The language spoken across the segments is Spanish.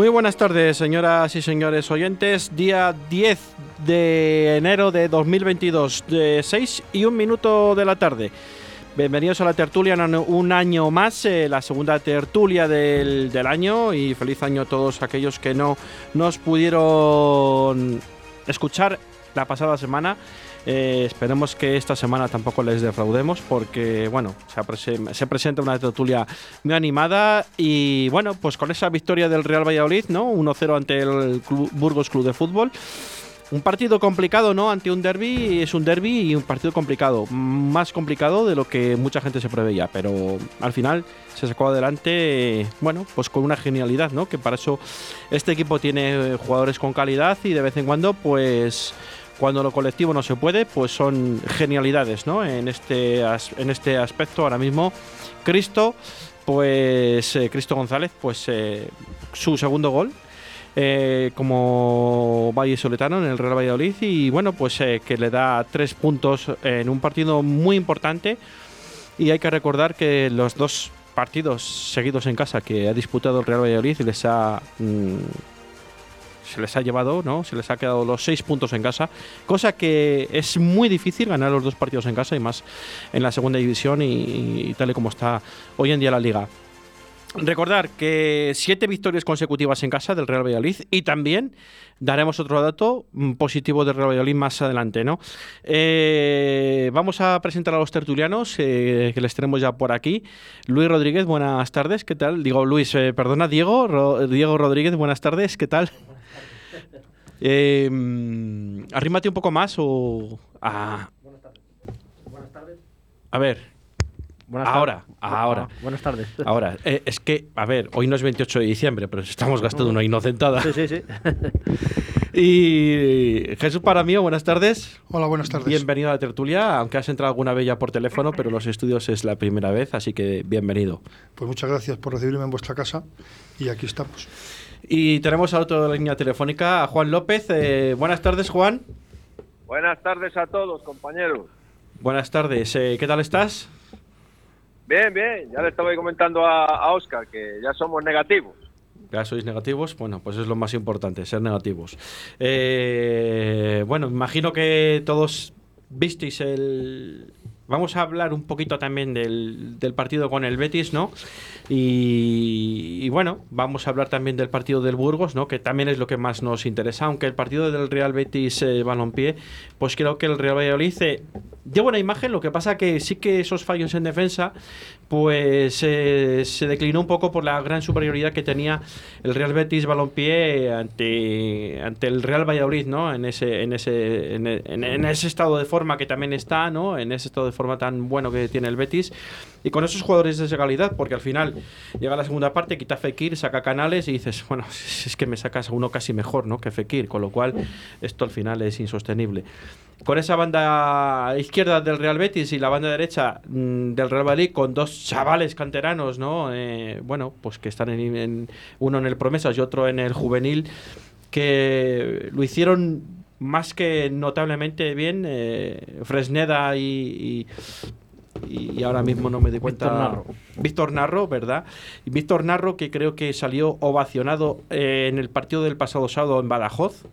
Muy buenas tardes, señoras y señores oyentes. Día 10 de enero de 2022, de 6 y un minuto de la tarde. Bienvenidos a la tertulia, un año más, eh, la segunda tertulia del, del, año y feliz año a todos aquellos que no nos pudieron escuchar la pasada semana. Eh, esperemos que esta semana tampoco les defraudemos porque, bueno, se, se, presenta una tertulia muy animada y, bueno, pues con esa victoria del Real Valladolid, ¿no? 1-0 ante el Club, Burgos Club de Fútbol. Un partido complicado, ¿no? Ante un derby, es un derby y un partido complicado. Más complicado de lo que mucha gente se preveía, pero al final se sacó adelante, bueno, pues con una genialidad, ¿no? Que para eso este equipo tiene jugadores con calidad y de vez en cuando, pues cuando lo colectivo no se puede, pues son genialidades, ¿no? En este, en este aspecto ahora mismo, Cristo, pues eh, Cristo González, pues eh, su segundo gol. Eh, como Valle Soletano en el Real Valladolid y bueno pues eh, que le da tres puntos en un partido muy importante y hay que recordar que los dos partidos seguidos en casa que ha disputado el Real Valladolid les ha mm, se les ha llevado, ¿no? Se les ha quedado los seis puntos en casa, cosa que es muy difícil ganar los dos partidos en casa y más en la segunda división y, tal y como está hoy en día la liga. Recordar que siete victorias consecutivas en casa del Real Valladolid y también daremos otro dato positivo del Real Valladolid más adelante, ¿no? Eh, vamos a presentar a los tertulianos eh, que les tenemos ya por aquí. Luis Rodríguez, buenas tardes, ¿qué tal? Digo Luis, eh, perdona, Diego, Diego Rodríguez, buenas tardes, ¿qué tal? Eh, arrímate un poco más o. A... Buenas tardes. Buenas tardes. A ver. Buenas ahora, ahora. Ah, buenas tardes. Ahora, eh, es que, a ver, hoy no es 28 de diciembre, pero estamos gastando una inocentada. Sí, sí, sí. y Jesús para mí, buenas tardes. Hola, buenas tardes. Bienvenido a la tertulia, aunque has entrado alguna vez ya por teléfono, pero los estudios es la primera vez, así que bienvenido. Pues muchas gracias por recibirme en vuestra casa y aquí estamos. Y tenemos a otro de la línea telefónica, a Juan López. Eh, buenas tardes, Juan. Buenas tardes a todos, compañeros. Buenas tardes. Eh, ¿Qué tal estás? Bien, bien. Ya le estaba comentando a, a Oscar que ya somos negativos. Ya sois negativos, bueno, pues es lo más importante, ser negativos. Eh, bueno, imagino que todos visteis el... Vamos a hablar un poquito también del, del partido con el Betis, ¿no? Y, y, bueno, vamos a hablar también del partido del Burgos, ¿no? Que también es lo que más nos interesa, aunque el partido del Real Betis eh, Balompié, pues creo que el Real Valladolid eh, lleva una imagen, lo que pasa que sí que esos fallos en defensa, pues eh, se declinó un poco por la gran superioridad que tenía el Real Betis Balompié ante, ante el Real Valladolid, ¿no? En ese, en ese, en, ese estado de forma que también está, ¿no? En ese estado de forma tan bueno que tiene el Betis y con esos jugadores de esa calidad, porque al final llega la segunda parte, quita Fekir, saca Canales y dices, bueno, es que me sacas a uno casi mejor, ¿no? Que Fekir, con lo cual esto al final es insostenible. Con esa banda izquierda del Real Betis y la banda derecha mmm, del Real Valladolid con dos chavales canteranos, ¿no? Eh, bueno, pues que están en, en, uno en el Promesas y otro en el Juvenil, que lo hicieron más que notablemente bien. Eh, Fresneda y, y, y, ahora mismo no me doy cuenta. Víctor Narro. Víctor Narro, ¿verdad? Y Víctor Narro, que creo que salió ovacionado eh, en el partido del pasado sábado en Badajoz.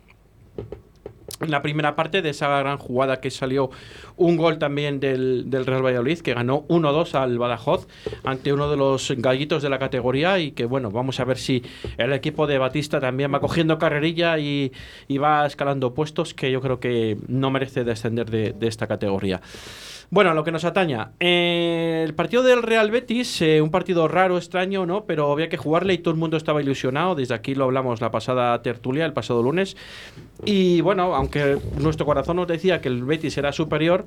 En la primera parte de esa gran jugada que salió un gol también del, del Real Valladolid que ganó 1-2 al Badajoz ante uno de los gallitos de la categoría y que bueno, vamos a ver si el equipo de Batista también va cogiendo carrerilla y, y va escalando puestos que yo creo que no merece descender de, de esta categoría. Bueno, lo que nos ataña. Eh, el partido del Real Betis, eh, un partido raro, extraño, ¿no? Pero había que jugarle y todo el mundo estaba ilusionado. Desde aquí lo hablamos la pasada tertulia, el pasado lunes. Y bueno, aunque nuestro corazón nos decía que el Betis era superior,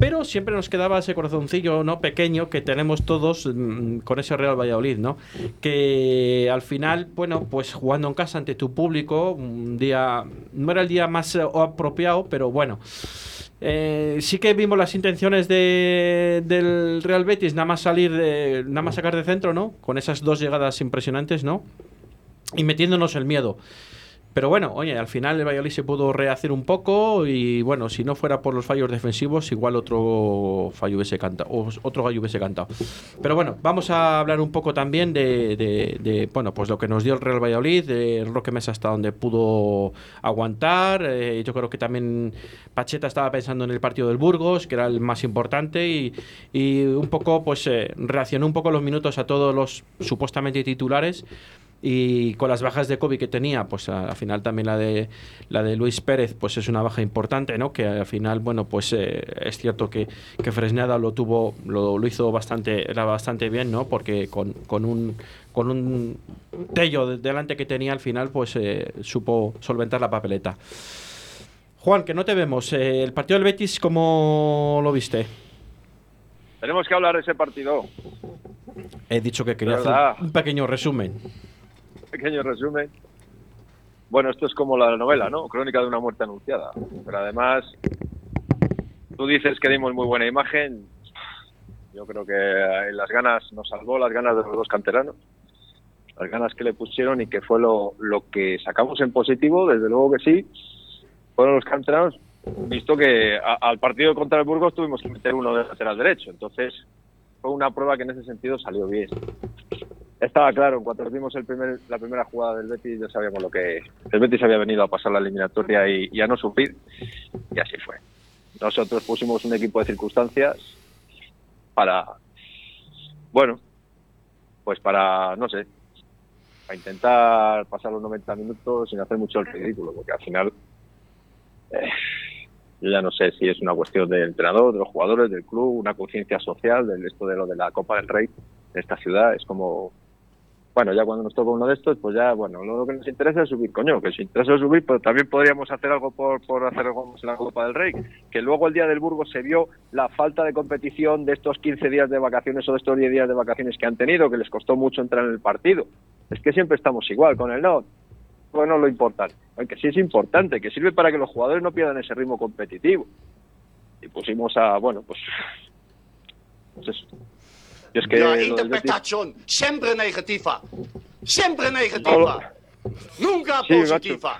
pero siempre nos quedaba ese corazoncillo, ¿no? Pequeño que tenemos todos mm, con ese Real Valladolid, ¿no? Que al final, bueno, pues jugando en casa ante tu público, un día, no era el día más eh, apropiado, pero bueno. Eh, sí que vimos las intenciones de, del Real Betis, nada más salir, de, nada más sacar de centro, ¿no? Con esas dos llegadas impresionantes, ¿no? Y metiéndonos el miedo. Pero bueno, oye, al final el Valladolid se pudo rehacer un poco y bueno, si no fuera por los fallos defensivos, igual otro fallo hubiese cantado, otro gallo hubiese cantado. Pero bueno, vamos a hablar un poco también de, de, de, bueno, pues lo que nos dio el Real Valladolid, de Roque Mesa hasta donde pudo aguantar. Eh, yo creo que también Pacheta estaba pensando en el partido del Burgos, que era el más importante, y, y un poco, pues, eh, reaccionó un poco los minutos a todos los supuestamente titulares y con las bajas de COVID que tenía, pues al final también la de la de Luis Pérez, pues es una baja importante, ¿no? Que al final, bueno, pues eh, es cierto que, que Fresneda lo tuvo, lo, lo, hizo bastante, era bastante bien, ¿no? Porque con, con un con un tello de, delante que tenía al final, pues eh, supo solventar la papeleta. Juan, que no te vemos. Eh, el partido del Betis, ¿cómo lo viste? Tenemos que hablar de ese partido. He dicho que quería hacer un pequeño resumen pequeño resumen. Bueno, esto es como la novela, ¿no? Crónica de una muerte anunciada. Pero además, tú dices que dimos muy buena imagen. Yo creo que las ganas nos salvó, las ganas de los dos canteranos. Las ganas que le pusieron y que fue lo, lo que sacamos en positivo, desde luego que sí. Fueron los canteranos, visto que a, al partido contra el Burgos tuvimos que meter uno de lateral derecho. Entonces, fue una prueba que en ese sentido salió bien estaba claro, en cuanto vimos el primer, la primera jugada del Betis ya sabíamos lo que el Betis había venido a pasar la eliminatoria y, y, a no sufrir y así fue. Nosotros pusimos un equipo de circunstancias para, bueno, pues para, no sé, para intentar pasar los 90 minutos sin hacer mucho el ridículo, porque al final eh, ya no sé si es una cuestión del entrenador, de los jugadores, del club, una conciencia social, del esto de lo de la Copa del Rey de esta ciudad, es como bueno, ya cuando nos toca uno de estos, pues ya, bueno, lo que nos interesa es subir, coño, que si interesa subir, pero también podríamos hacer algo por, por hacer algo en la Copa del Rey, que luego el día del Burgos se vio la falta de competición de estos 15 días de vacaciones o de estos 10 días de vacaciones que han tenido, que les costó mucho entrar en el partido. Es que siempre estamos igual con el no. Bueno, lo importante, aunque sí es importante, que sirve para que los jugadores no pierdan ese ritmo competitivo. Y pusimos a, bueno, pues, pues eso. Es que la interpretación Betis... siempre negativa. Siempre negativa. No, Nunca sí, positiva.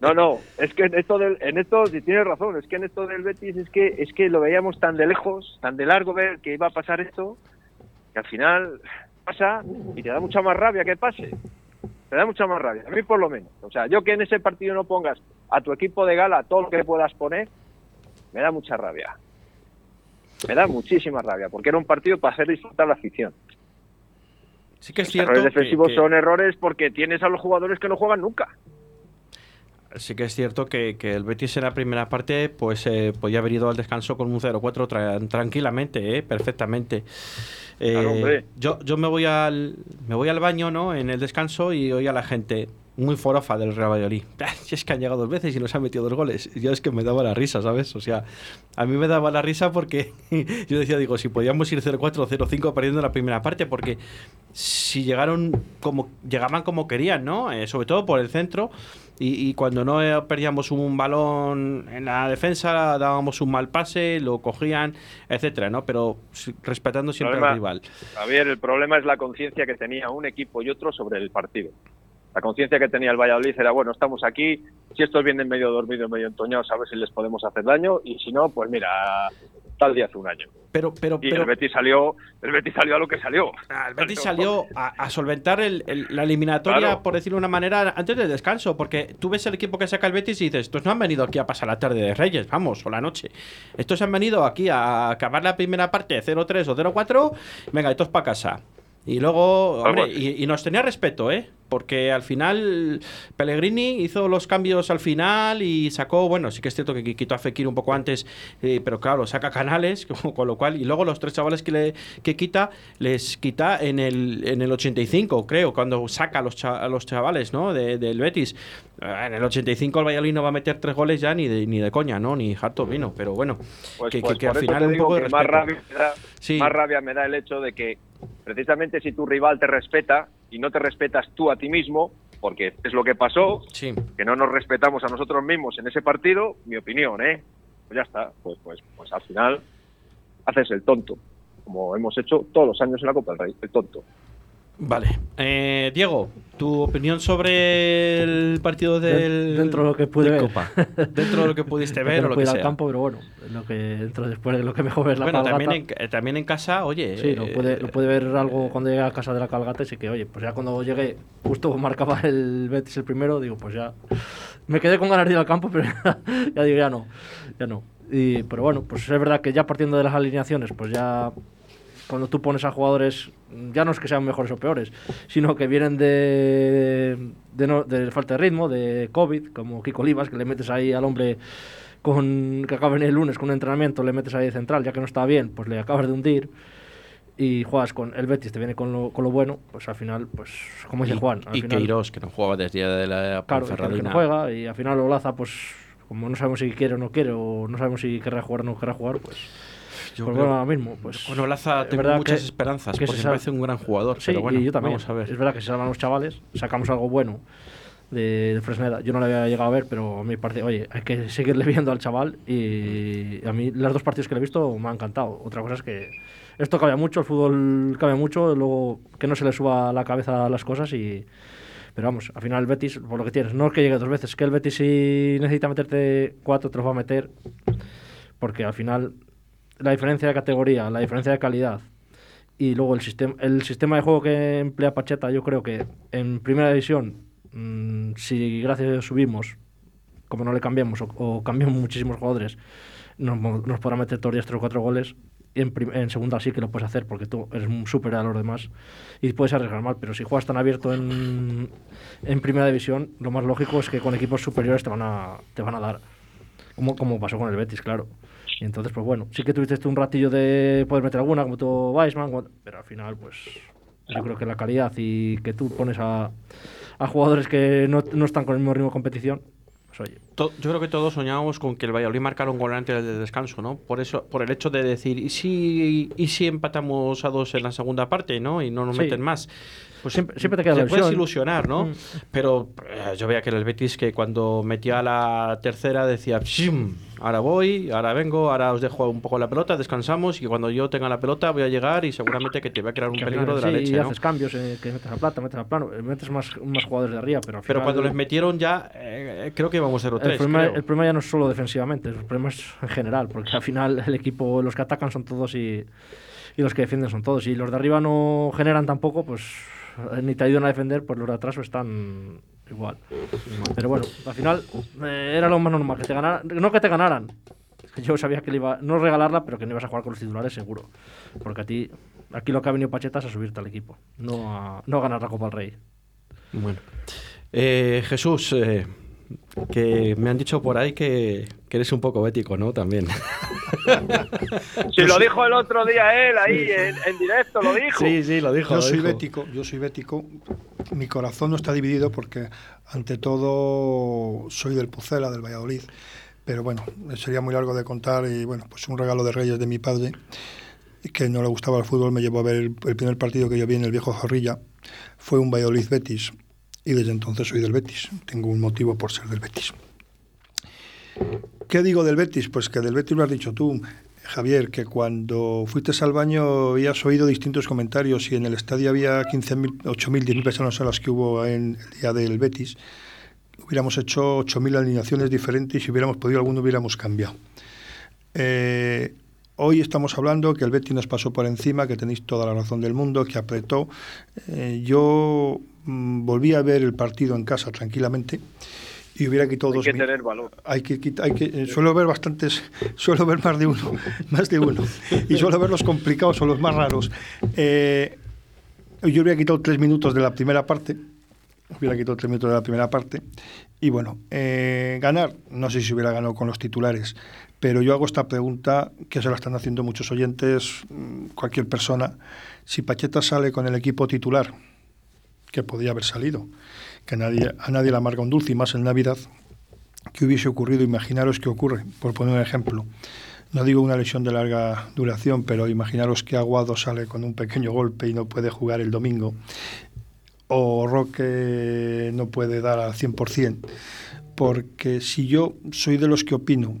No, no, es que en esto del, en esto si tienes razón, es que en esto del Betis es que es que lo veíamos tan de lejos, tan de largo ver que iba a pasar esto, que al final pasa y te da mucha más rabia que pase. Te da mucha más rabia, a mí por lo menos. O sea, yo que en ese partido no pongas a tu equipo de gala todo lo que puedas poner, me da mucha rabia me da muchísima rabia, porque era un partido para hacer disfrutar la afición. Sí que es cierto. Los errores defensivos que, que... son errores porque tienes a los jugadores que no juegan nunca. Sí que es cierto que, que el Betis en la primera parte pues eh, podía haber ido al descanso con un 0-4 tra tranquilamente, eh, perfectamente. Eh, claro, yo, yo me voy al me voy al baño, ¿no? En el descanso y oí a la gente muy forofa del Real Valladolid. Si es que han llegado dos veces y nos han metido dos goles. Yo es que me daba la risa, ¿sabes? O sea, a mí me daba la risa porque yo decía, digo, si podíamos ir 0-4 o 0-5 perdiendo la primera parte, porque si llegaron como llegaban como querían, ¿no? Eh, sobre todo por el centro. Y, y, cuando no perdíamos un balón en la defensa, dábamos un mal pase, lo cogían, etcétera, ¿no? Pero respetando siempre problema, al rival. Javier, el problema es la conciencia que tenía un equipo y otro sobre el partido. La conciencia que tenía el Valladolid era, bueno, estamos aquí, si estos vienen medio dormidos, medio entoñados, a ver si les podemos hacer daño, y si no, pues mira, tal día hace un año. Pero, pero, y pero, el Betis salió, el Betis salió a lo que salió. Ah, el Betis salió a, a solventar el, el, la eliminatoria, Claro. por decirlo de una manera, antes del descanso. Porque tú ves el equipo que saca el Betis y dices, estos no han venido aquí a pasar la tarde de Reyes, vamos, o la noche. Estos han venido aquí a acabar la primera parte 0-3 o 0-4, venga, estos para casa. Y luego, hombre, y, y nos tenía respeto, ¿eh? Porque al final Pellegrini hizo los cambios al final y sacó, bueno, sí que es cierto que quitó a Fekir un poco antes, eh, pero claro, saca canales, con lo cual, y luego los tres chavales que, le, que quita, les quita en el, en el 85, creo, cuando saca a los, cha- a los chavales, ¿no? De- del Betis. Eh, En el 85 el Valladolid no va a meter tres goles ya ni de, ni de coña, ¿no? Ni harto vino, pero bueno, Pues, que, pues que- al final un poco de más respeto. rabia, me da, Sí. más rabia me da el hecho de que precisamente si tu rival te respeta y no te respetas tú a ti mismo, porque es lo que pasó, Sí. que no nos respetamos a nosotros mismos en ese partido, mi opinión, ¿eh? Pues ya está, pues, pues, pues al final haces el tonto, como hemos hecho todos los años en la Copa del Rey, el tonto. Vale. Eh, Diego, tu opinión sobre el partido del. dentro de lo que pude de ver. Copa. dentro de lo que pudiste ver no o lo que ir sea. al campo, pero bueno, lo que dentro después de lo que mejor es la bueno, cabalgata. también en, eh, también en casa, oye. Sí, lo eh, puede, lo puede ver algo cuando llegue a casa de la cabalgata, así que, oye, pues ya cuando llegué, justo marcaba el Betis el primero, digo, pues ya me quedé con ganas de ir al campo, pero ya digo, ya no, ya no. Y, pero bueno, pues es verdad que ya partiendo de las alineaciones, pues ya cuando tú pones a jugadores, ya no es que sean mejores o peores, sino que vienen de, de, no- de falta de ritmo, de COVID, como Kiko Olivas, que le metes ahí al hombre con que acaba venir el lunes con un entrenamiento, le metes ahí de central, ya que no está bien, pues le acabas de hundir y juegas con el Betis, te viene con lo, con lo bueno, pues al final, pues como dice Juan, al y final, Queiroz, que no jugaba desde de la claro, que- no juega y al final Olaza, pues como no sabemos si quiere o no quiere, o no sabemos si querrá jugar o no querrá jugar, pues, Yo pues creo- bueno, ahora mismo, pues Con Olaza tengo muchas que- esperanzas, que porque se me parece un gran jugador. Sí, pero bueno, y yo también. vamos a ver. Es verdad que se salvan los chavales, sacamos algo bueno de, de Fresneda. Yo no lo había llegado a ver, pero a mí parece, oye, hay que seguirle viendo al chaval y a mí los dos partidos que le he visto me han encantado. Otra cosa es que esto cambia mucho, el fútbol cambia mucho, luego que no se le suba a la cabeza las cosas y... Pero vamos, al final el Betis, por lo que tienes, no es que llegue dos veces, es que el Betis si necesita meterte cuatro, te los va a meter, porque al final la diferencia de categoría, la diferencia de calidad, y luego el sistema, el sistema de juego que emplea Pacheta, yo creo que en primera división, mm, si gracias a Dios subimos, como no le cambiamos o, cambiamos muchísimos jugadores, nos, nos podrá meter todos los días tres o cuatro goles. Y en, en segunda sí que lo puedes hacer porque tú eres un superior a los demás y puedes arriesgar mal. Pero si juegas tan abierto en, en primera división, lo más lógico es que con equipos superiores te van a, te van a dar. Como, como pasó con el Betis, claro. Y entonces, pues bueno, sí que tuviste tú un ratillo de poder meter alguna, como tú, Weisman, pero al final, pues yo creo que la calidad y que tú pones a, a jugadores que no, no están con el mismo ritmo de competición, pues oye, Yo creo que todos soñábamos con que el Valladolid marcara un gol antes del descanso, ¿no? Por eso, por el hecho de decir, ¿y si, y si empatamos a dos en la segunda parte, ¿no? Y no nos Sí. meten más. Pues Siempre- siempre te queda la puedes ilusionar, ¿no? Mm. Pero eh, yo veía que el Betis que cuando metía la tercera decía, "Pshim, ahora voy, ahora vengo, ahora os dejo un poco la pelota, descansamos y cuando yo tenga la pelota voy a llegar y seguramente que te va a crear un que peligro de la sí, leche, y ¿no? haces cambios, eh, que metes a plata, metes a plano, eh, metes más, más jugadores de arriba, pero al Pero final cuando el- les metieron ya, eh, creo que íbamos 0-3. el problema, el problema ya no es solo defensivamente, el problema es en general, porque al final el equipo, los que atacan son todos y, y los que defienden son todos. Y los de arriba no generan tampoco, pues ni te ayudan a defender, pues los de atrás están igual. Pero bueno, al final eh, era lo más normal, que te ganaran, no que te ganaran. Yo sabía que le iba, no regalarla, pero que no ibas a jugar con los titulares seguro. Porque a ti, aquí lo que ha venido Pacheta es a subirte al equipo, no a, no ganar la Copa del Rey. Bueno. Eh, Jesús, eh, que me han dicho por ahí que, que eres un poco bético, ¿no? También. Si lo dijo el otro día él ahí en, en directo, lo dijo. sí, lo dijo. Yo soy bético, yo soy bético. Mi corazón no está dividido porque ante todo soy del Pucela, del Valladolid. Pero bueno, sería muy largo de contar y bueno, pues un regalo de Reyes de mi padre que no le gustaba el fútbol me llevó a ver el, el primer partido que yo vi en el viejo Zorrilla fue un Valladolid Betis y desde entonces soy del Betis. Tengo un motivo por ser del Betis. ¿Qué digo del Betis? Pues que del Betis lo has dicho tú, Javier, que cuando fuiste al baño habías oído distintos comentarios y en el estadio había 15.000, 8.000, 10.000 personas a las que hubo en el día del Betis. Hubiéramos hecho 8.000 alineaciones diferentes y si hubiéramos podido alguno hubiéramos cambiado. Eh, Hoy estamos hablando que el Betis nos pasó por encima, que tenéis toda la razón del mundo, que apretó. Eh, yo volví a ver el partido en casa tranquilamente y hubiera quitado hay dos que tener valor. Hay que hay que eh, suelo ver bastantes suelo ver más de uno más de uno. Y suelo ver los complicados o los más raros. Eh, yo hubiera quitado tres minutos de la primera parte hubiera quitado tres minutos de la primera parte. Y bueno eh, ganar no sé si hubiera ganado con los titulares pero yo hago esta pregunta que se la están haciendo muchos oyentes mm, cualquier persona. Si Pacheta sale con el equipo titular que podía haber salido que a nadie, a nadie le amarga un dulce y más en Navidad, ¿qué hubiese ocurrido? Imaginaros qué ocurre, por poner un ejemplo. No digo una lesión de larga duración, pero imaginaros que Aguado sale con un pequeño golpe y no puede jugar el domingo, o Roque no puede dar al 100%, porque si yo soy de los que opino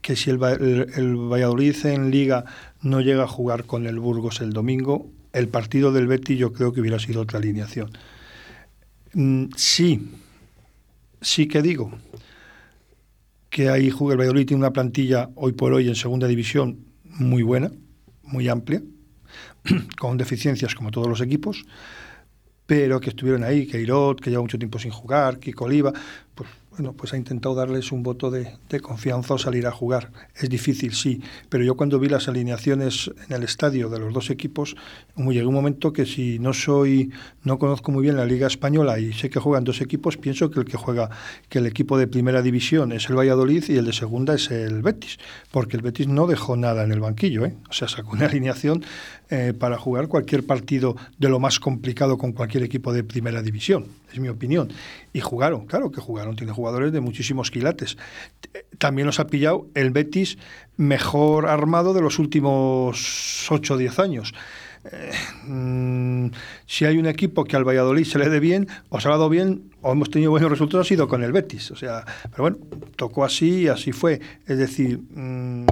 que si el, el Valladolid en liga no llega a jugar con el Burgos el domingo, el partido del Betty yo creo que hubiera sido otra alineación. Mm, sí, sí que digo que ahí el Valladolid tiene una plantilla hoy por hoy en segunda división muy buena, muy amplia, con deficiencias como todos los equipos, pero que estuvieron ahí, que Irot, que lleva mucho tiempo sin jugar, Kiko Oliva, pues bueno, pues ha intentado darles un voto de, confianza o salir a jugar. Es difícil, sí, pero yo cuando vi las alineaciones en el estadio de los dos equipos, llegué un momento que si no soy, no conozco muy bien la Liga Española y sé que juegan dos equipos, pienso que el que juega, que el equipo de primera división es el Valladolid y el de segunda es el Betis, porque el Betis no dejó nada en el banquillo, ¿eh? o sea, sacó una alineación eh, para jugar cualquier partido de lo más complicado con cualquier equipo de primera división, es mi opinión. Y jugaron, claro que jugaron, tiene jugadores de muchísimos quilates. También los ha pillado el Betis mejor armado de los últimos 8 o 10 años. Eh, mm, si hay un equipo que al Valladolid se le dé bien, o se ha dado bien, o hemos tenido buenos resultados, ha sido con el Betis. O sea, pero bueno, tocó así y así fue. Es decir, mmm,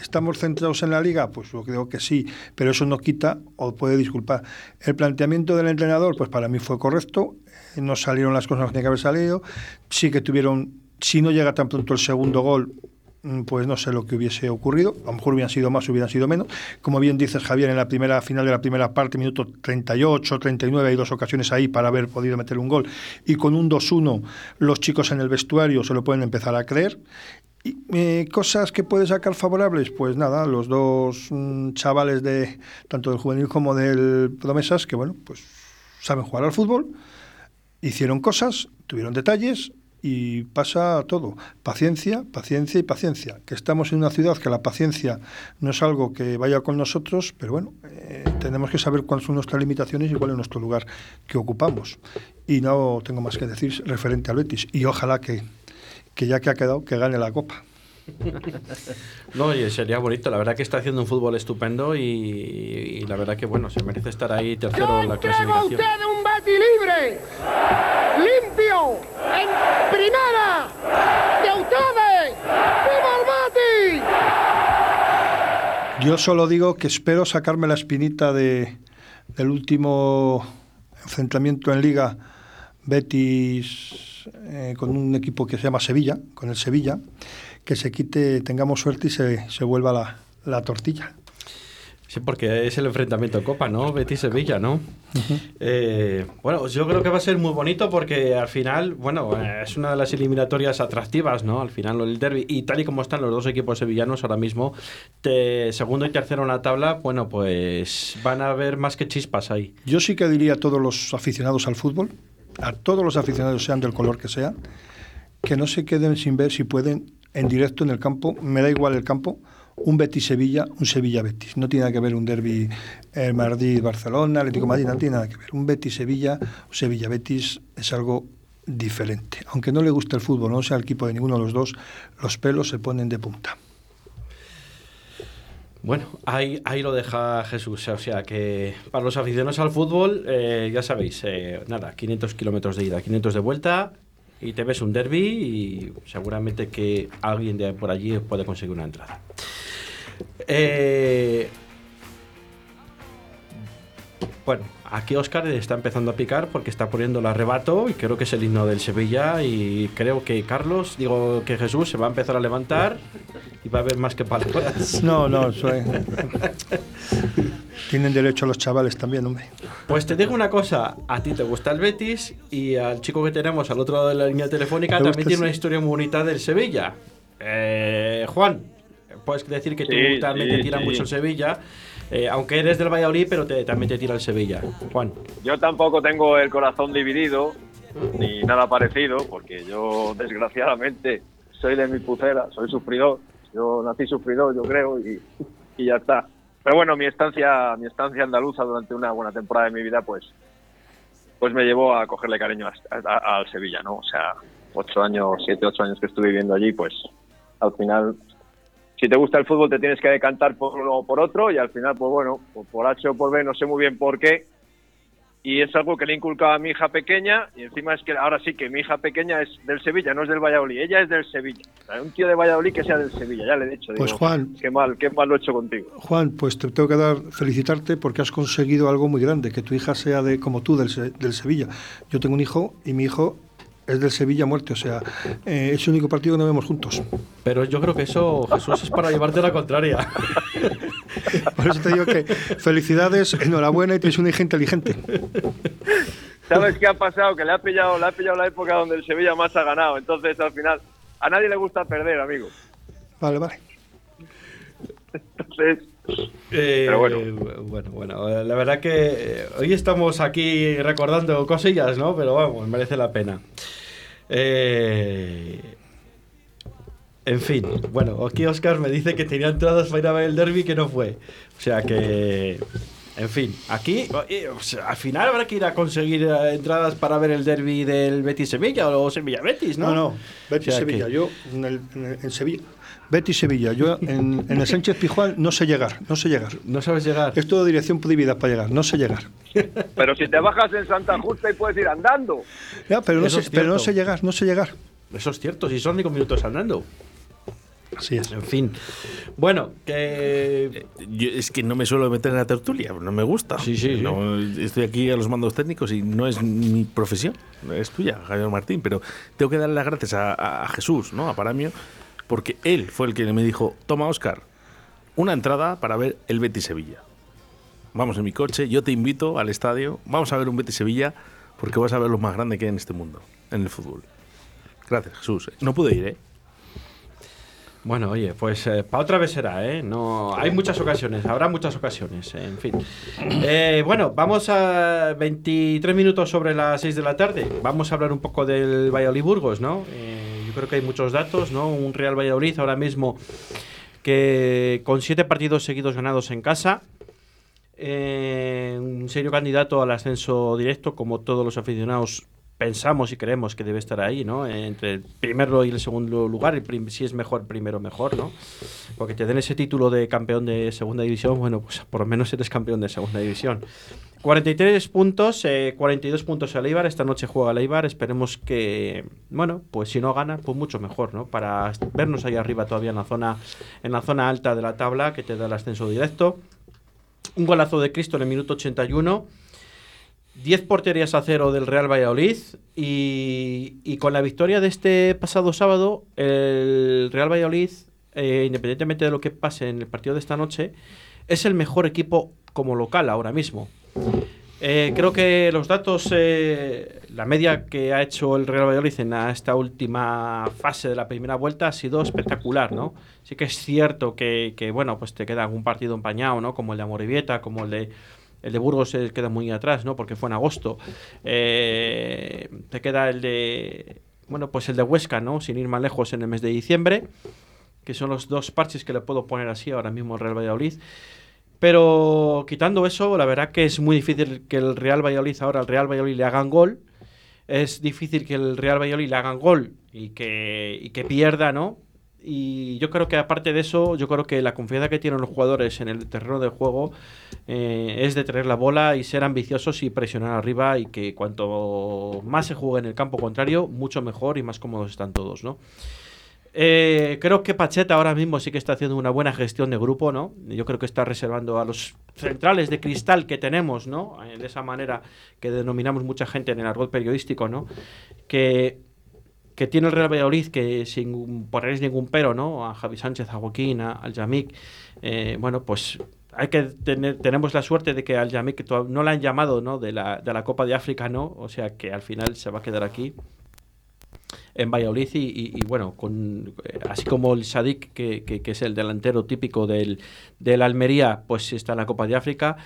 ¿estamos centrados en la liga? Pues yo creo que sí, pero eso no quita o puede disculpar. El planteamiento del entrenador, pues para mí fue correcto, no salieron las cosas que tenían que haber salido, sí que tuvieron, si no llega tan pronto el segundo gol, Mm, pues no sé lo que hubiese ocurrido, a lo mejor hubieran sido más, hubieran sido menos. Como bien dices, Javier, en la primera final de la primera parte, minuto 38, 39, hay dos ocasiones ahí para haber podido meter un gol. Y con un 2-1, los chicos en el vestuario se lo pueden empezar a creer. Y, eh, cosas que puede sacar favorables, pues nada, los dos mm, chavales de tanto del juvenil como del promesas, que bueno, pues saben jugar al fútbol, hicieron cosas, tuvieron detalles, y pasa todo. Paciencia, paciencia y paciencia. Que estamos en una ciudad que la paciencia no es algo que vaya con nosotros, pero bueno, eh, tenemos que saber cuáles son nuestras limitaciones y cuál es nuestro lugar que ocupamos. Y no tengo más que decir referente al Betis. Y ojalá que, que ya que ha quedado, que gane la Copa. No, oye, sería bonito. La verdad que está haciendo un fútbol estupendo y, y la verdad que, bueno, se merece estar ahí tercero en la clasificación. usted un Betty libre! ¡Limpio! ¡En primera! ¡De ustedes! ¡Viva el! Yo solo digo que espero sacarme la espinita de, del último enfrentamiento en Liga Betis eh, con un equipo que se llama Sevilla, con el Sevilla que se quite, tengamos suerte y se, se vuelva la, la tortilla. Sí, porque es el enfrentamiento de Copa, ¿no? Betis-Sevilla, ¿no? Uh -huh. eh, bueno, yo creo que va a ser muy bonito porque al final, bueno, es una de las eliminatorias atractivas, ¿no? Al final el derby y tal y como están los dos equipos sevillanos ahora mismo, te, segundo y tercero en la tabla, bueno, pues van a haber más que chispas ahí. Yo sí que diría a todos los aficionados al fútbol, a todos los aficionados, sean del color que sea, que no se queden sin ver si pueden en directo en el campo, me da igual el campo, un Betis-Sevilla, un Sevilla-Betis. No tiene nada que ver un derby eh, Madrid-Barcelona, Atlético-Madrid, no tiene nada que ver. Un Betis-Sevilla, un Sevilla-Betis es algo diferente. Aunque no le guste el fútbol, no sea el equipo de ninguno de los dos, los pelos se ponen de punta. Bueno, ahí, ahí lo deja Jesús. O sea que para los aficionados al fútbol, eh, ya sabéis, eh, nada, 500 kilómetros de ida, 500 de vuelta, y te ves un derby y seguramente que alguien de por allí puede conseguir una entrada. Eh, Bueno, aquí Oscar está empezando a picar porque está poniendo el arrebato y creo que es el himno del Sevilla y creo que Carlos, digo que Jesús se va a empezar a levantar y va a haber más que palabras. No, no, soy... Tienen derecho a los chavales también, hombre. Pues te digo una cosa, a ti te gusta el Betis y al chico que tenemos al otro lado de la línea telefónica también tiene una historia muy bonita del Sevilla. Eh, Juan, puedes decir que tú también te tira mucho el Sevilla. Eh, aunque eres del Valladolid, pero te, también te tira el Sevilla. Juan. Yo tampoco tengo el corazón dividido, ni nada parecido, porque yo, desgraciadamente, soy de mi pucera, soy sufridor. Yo nací sufridor, yo creo, y, y ya está. Pero bueno, mi estancia, mi estancia andaluza durante una buena temporada de mi vida, pues, pues me llevó a cogerle cariño al Sevilla, ¿no? O sea, ocho años, siete, ocho años que estuve viviendo allí, pues al final si te gusta el fútbol te tienes que decantar por uno o por otro y al final, pues bueno, por H o por B, no sé muy bien por qué. Y es algo que le inculcaba a mi hija pequeña y encima es que ahora sí que mi hija pequeña es del Sevilla, no es del Valladolid, ella es del Sevilla. un tío de Valladolid que sea del Sevilla, ya le he dicho. Pues Juan, qué mal, qué mal lo he hecho contigo. Juan, pues te tengo que dar felicitarte porque has conseguido algo muy grande, que tu hija sea de como tú del, del Sevilla. Yo tengo un hijo y mi hijo es del Sevilla muerte, o sea, eh, es el único partido que no vemos juntos. Pero yo creo que eso, Jesús, es para llevarte la contraria. Por eso te digo que felicidades, enhorabuena y tienes una hija inteligente. ¿Sabes qué ha pasado? Que le ha pillado, le ha pillado la época donde el Sevilla más ha ganado. Entonces, al final, a nadie le gusta perder, amigo. Vale, vale. Entonces, eh, pero bueno. bueno, bueno, la verdad que eh, hoy estamos aquí recordando cosillas, ¿no? Pero vamos, merece la pena. Eh, en fin, bueno, aquí Oscar me dice que tenía entradas para ir a ver el derby que no fue. O sea que, en fin, aquí al final habrá que ir a conseguir entradas para ver el derby del Betis Sevilla o Sevilla Betis, ¿no? No, no, Betis Sevilla. Yo en Sevilla Betty Sevilla. Yo en, el Sánchez Pijuán no sé llegar, no sé llegar. No sabes llegar. Es todo dirección prohibida para llegar, no sé llegar. Pero si te bajas en Santa Justa y puedes ir andando. Ya, pero no, sé, pero no sé llegar, no sé llegar. Eso es cierto, si son cinco minutos andando. Así es. En fin. Bueno, que. es que no me suelo meter en la tertulia, no me gusta. Sí, sí. No, estoy aquí a los mandos técnicos y no es mi profesión, es tuya, Javier Martín, pero tengo que darle las gracias a, a Jesús, ¿no? A Paramio, porque él fue el que me dijo, toma Oscar, una entrada para ver el Betis Sevilla. Vamos en mi coche, yo te invito al estadio, vamos a ver un Betis Sevilla, porque vas a ver lo más grande que hay en este mundo, en el fútbol. Gracias, Jesús. No pude ir, ¿eh? Bueno, oye, pues eh, para otra vez será, ¿eh? No, hay muchas ocasiones, habrá muchas ocasiones, en fin. Eh, bueno, vamos a 23 minutos sobre las 6 de la tarde. Vamos a hablar un poco del Valladolid Burgos, ¿no? Eh, creo que hay muchos datos, ¿no? Un Real Valladolid ahora mismo que con siete partidos seguidos ganados en casa, eh, un serio candidato al ascenso directo, como todos los aficionados pensamos y creemos que debe estar ahí, ¿no? Entre el primero y el segundo lugar, si es mejor, primero mejor, ¿no? Porque te den ese título de campeón de segunda división, bueno, pues por lo menos eres campeón de segunda división. 43 puntos, 42 eh, puntos a Leibar. Esta noche juega Leibar. Esperemos que, bueno, pues si no gana, pues mucho mejor, ¿no? Para vernos ahí arriba todavía en la zona, en la zona alta de la tabla que te da el ascenso directo. Un golazo de Cristo en el minuto 81. 10 porterías a cero del Real Valladolid y, y, con la victoria de este pasado sábado, el Real Valladolid, eh, independientemente de lo que pase en el partido de esta noche, es el mejor equipo como local ahora mismo. Eh, creo que los datos, eh, la media que ha hecho el Real Valladolid en esta última fase de la primera vuelta ha sido espectacular, ¿no? Sí que es cierto que, bueno, pues te queda algún partido empañado, ¿no? Como el de Amorivieta, como el de el de Burgos se queda muy atrás, ¿no? Porque fue en agosto. Eh, te queda el de. Bueno, pues el de Huesca, ¿no? Sin ir más lejos en el mes de diciembre. Que son los dos parches que le puedo poner así ahora mismo al Real Valladolid. Pero quitando eso, la verdad que es muy difícil que el Real Valladolid ahora al Real Valladolid le hagan gol. Es difícil que el Real Valladolid le hagan gol y que, y que pierda, ¿no? y yo creo que aparte de eso, yo creo que la confianza que tienen los jugadores en el terreno de juego eh, es de tener la bola y ser ambiciosos y presionar arriba y que cuanto más se juegue en el campo contrario, mucho mejor y más cómodos están todos, ¿no? Eh, creo que Pacheta ahora mismo sí que está haciendo una buena gestión de grupo, ¿no? Yo creo que está reservando a los centrales de cristal que tenemos, ¿no? Eh, de esa manera que denominamos mucha gente en el argot periodístico, ¿no? Que, que tiene el Real Valladolid, que sin ponerles ningún pero, ¿no? A Javi Sánchez, a Joaquín, a, al Yamik, eh, bueno, pues hay que tener, tenemos la suerte de que al Yamik no la han llamado, ¿no? De la, de la Copa de África, ¿no? O sea que al final se va a quedar aquí en Valladolid y, bueno, eh, así como el Sadik, que, que, es el delantero típico del, del, Almería, pues está en la Copa de África.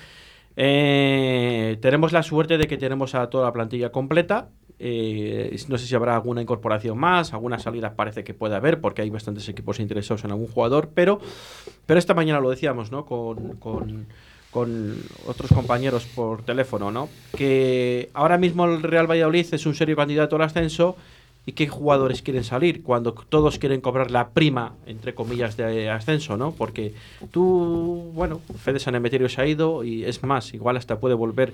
Eh, tenemos la suerte de que tenemos a toda la plantilla completa. Eh, no sé si habrá alguna incorporación más, alguna salida parece que puede haber, porque hay bastantes equipos interesados en algún jugador, pero, pero esta mañana lo decíamos, ¿no? Con, con, con otros compañeros por teléfono, ¿no? Que ahora mismo el Real Valladolid es un serio candidato al ascenso y qué jugadores quieren salir cuando todos quieren cobrar la prima, entre comillas, de ascenso, ¿no? Porque tú, bueno, Fede San Emeterio se ha ido y es más, igual hasta puede volver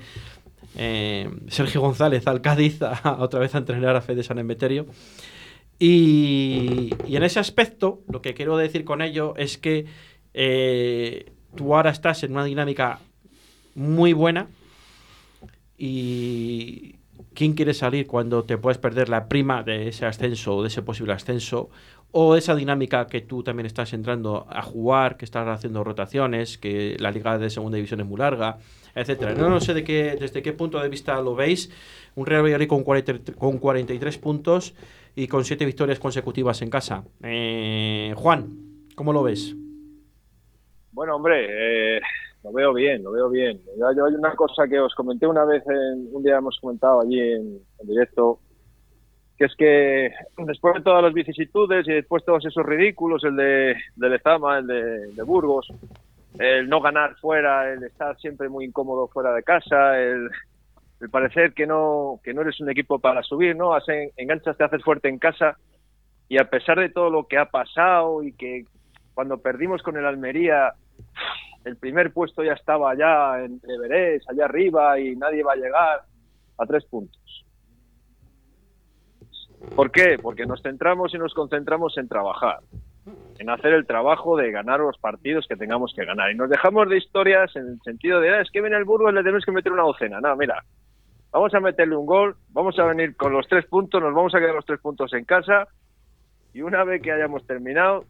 eh, Sergio González al Cádiz a, otra vez a entrenar a Fede San Emeterio. Y, y, en ese aspecto, lo que quiero decir con ello es que eh, tú ahora estás en una dinámica muy buena y quién quiere salir cuando te puedes perder la prima de ese ascenso o de ese posible ascenso, o esa dinámica que tú también estás entrando a jugar, que estás haciendo rotaciones, que la liga de segunda división es muy larga, etcétera. No, no sé de qué, desde qué punto de vista lo veis. Un Real Valladolid con, con 43 puntos y con 7 victorias consecutivas en casa. Eh, Juan, ¿cómo lo ves? Bueno, hombre, eh, lo veo bien, lo veo bien. Yo, hay una cosa que os comenté una vez, en, un día hemos comentado allí en, directo, que es que después de todas las vicisitudes y después de todos esos ridículos, el de, de Lezama, el de, Burgos, el no ganar fuera, el estar siempre muy incómodo fuera de casa, el, parecer que no, que no eres un equipo para subir, ¿no? Hacen, enganchas, te haces fuerte en casa y a pesar de todo lo que ha pasado y que cuando perdimos con el Almería el primer puesto ya estaba allá en Everest, allá arriba, y nadie va a llegar a tres puntos. ¿Por qué? Porque nos centramos y nos concentramos en trabajar, en hacer el trabajo de ganar los partidos que tengamos que ganar. Y nos dejamos de historias en el sentido de, ah, es que viene el Burgos, le tenemos que meter una docena. No, mira, vamos a meterle un gol, vamos a venir con los tres puntos, nos vamos a quedar los tres puntos en casa y una vez que hayamos terminado,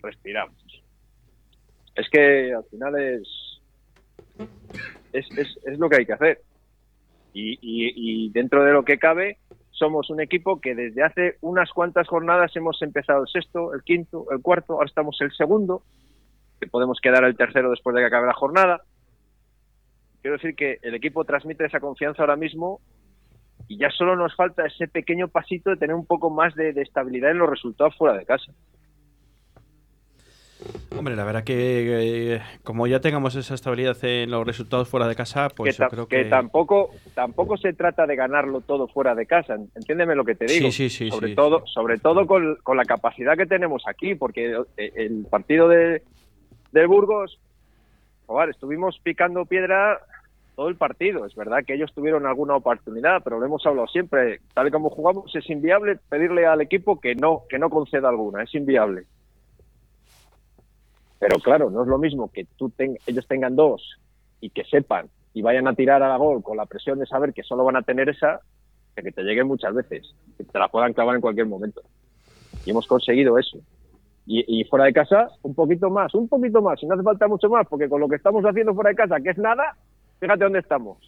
respiramos es que al final es, es, es, lo que hay que hacer. Y, y, dentro de lo que cabe, somos un equipo que desde hace unas cuantas jornadas hemos empezado el sexto, el quinto, el cuarto, ahora estamos el segundo, que podemos quedar el tercero después de que acabe la jornada. Quiero decir que el equipo transmite esa confianza ahora mismo y ya solo nos falta ese pequeño pasito de tener un poco más de estabilidad en los resultados fuera de casa. Hombre, la verdad que eh, como ya tengamos esa estabilidad en los resultados fuera de casa, pues que yo creo que... tampoco tampoco se trata de ganarlo todo fuera de casa. Entiéndeme lo que te digo. Sí, sí, sí. Sobre todo, sobre todo con, la capacidad que tenemos aquí, porque eh, el partido de, de Burgos, joder, estuvimos picando piedra todo el partido. Es verdad que ellos tuvieron alguna oportunidad, pero lo hemos hablado siempre. Tal y como jugamos, es inviable pedirle al equipo que no que no conceda alguna. Es inviable. Pero claro, no es lo mismo que tú ellos tengan dos y que sepan y vayan a tirar a la gol con la presión de saber que solo van a tener esa, que, que te lleguen muchas veces, que te la puedan clavar en cualquier momento. Y hemos conseguido eso. Y, y, fuera de casa, un poquito más, un poquito más, y no hace falta mucho más, porque con lo que estamos haciendo fuera de casa, que es nada, fíjate dónde estamos.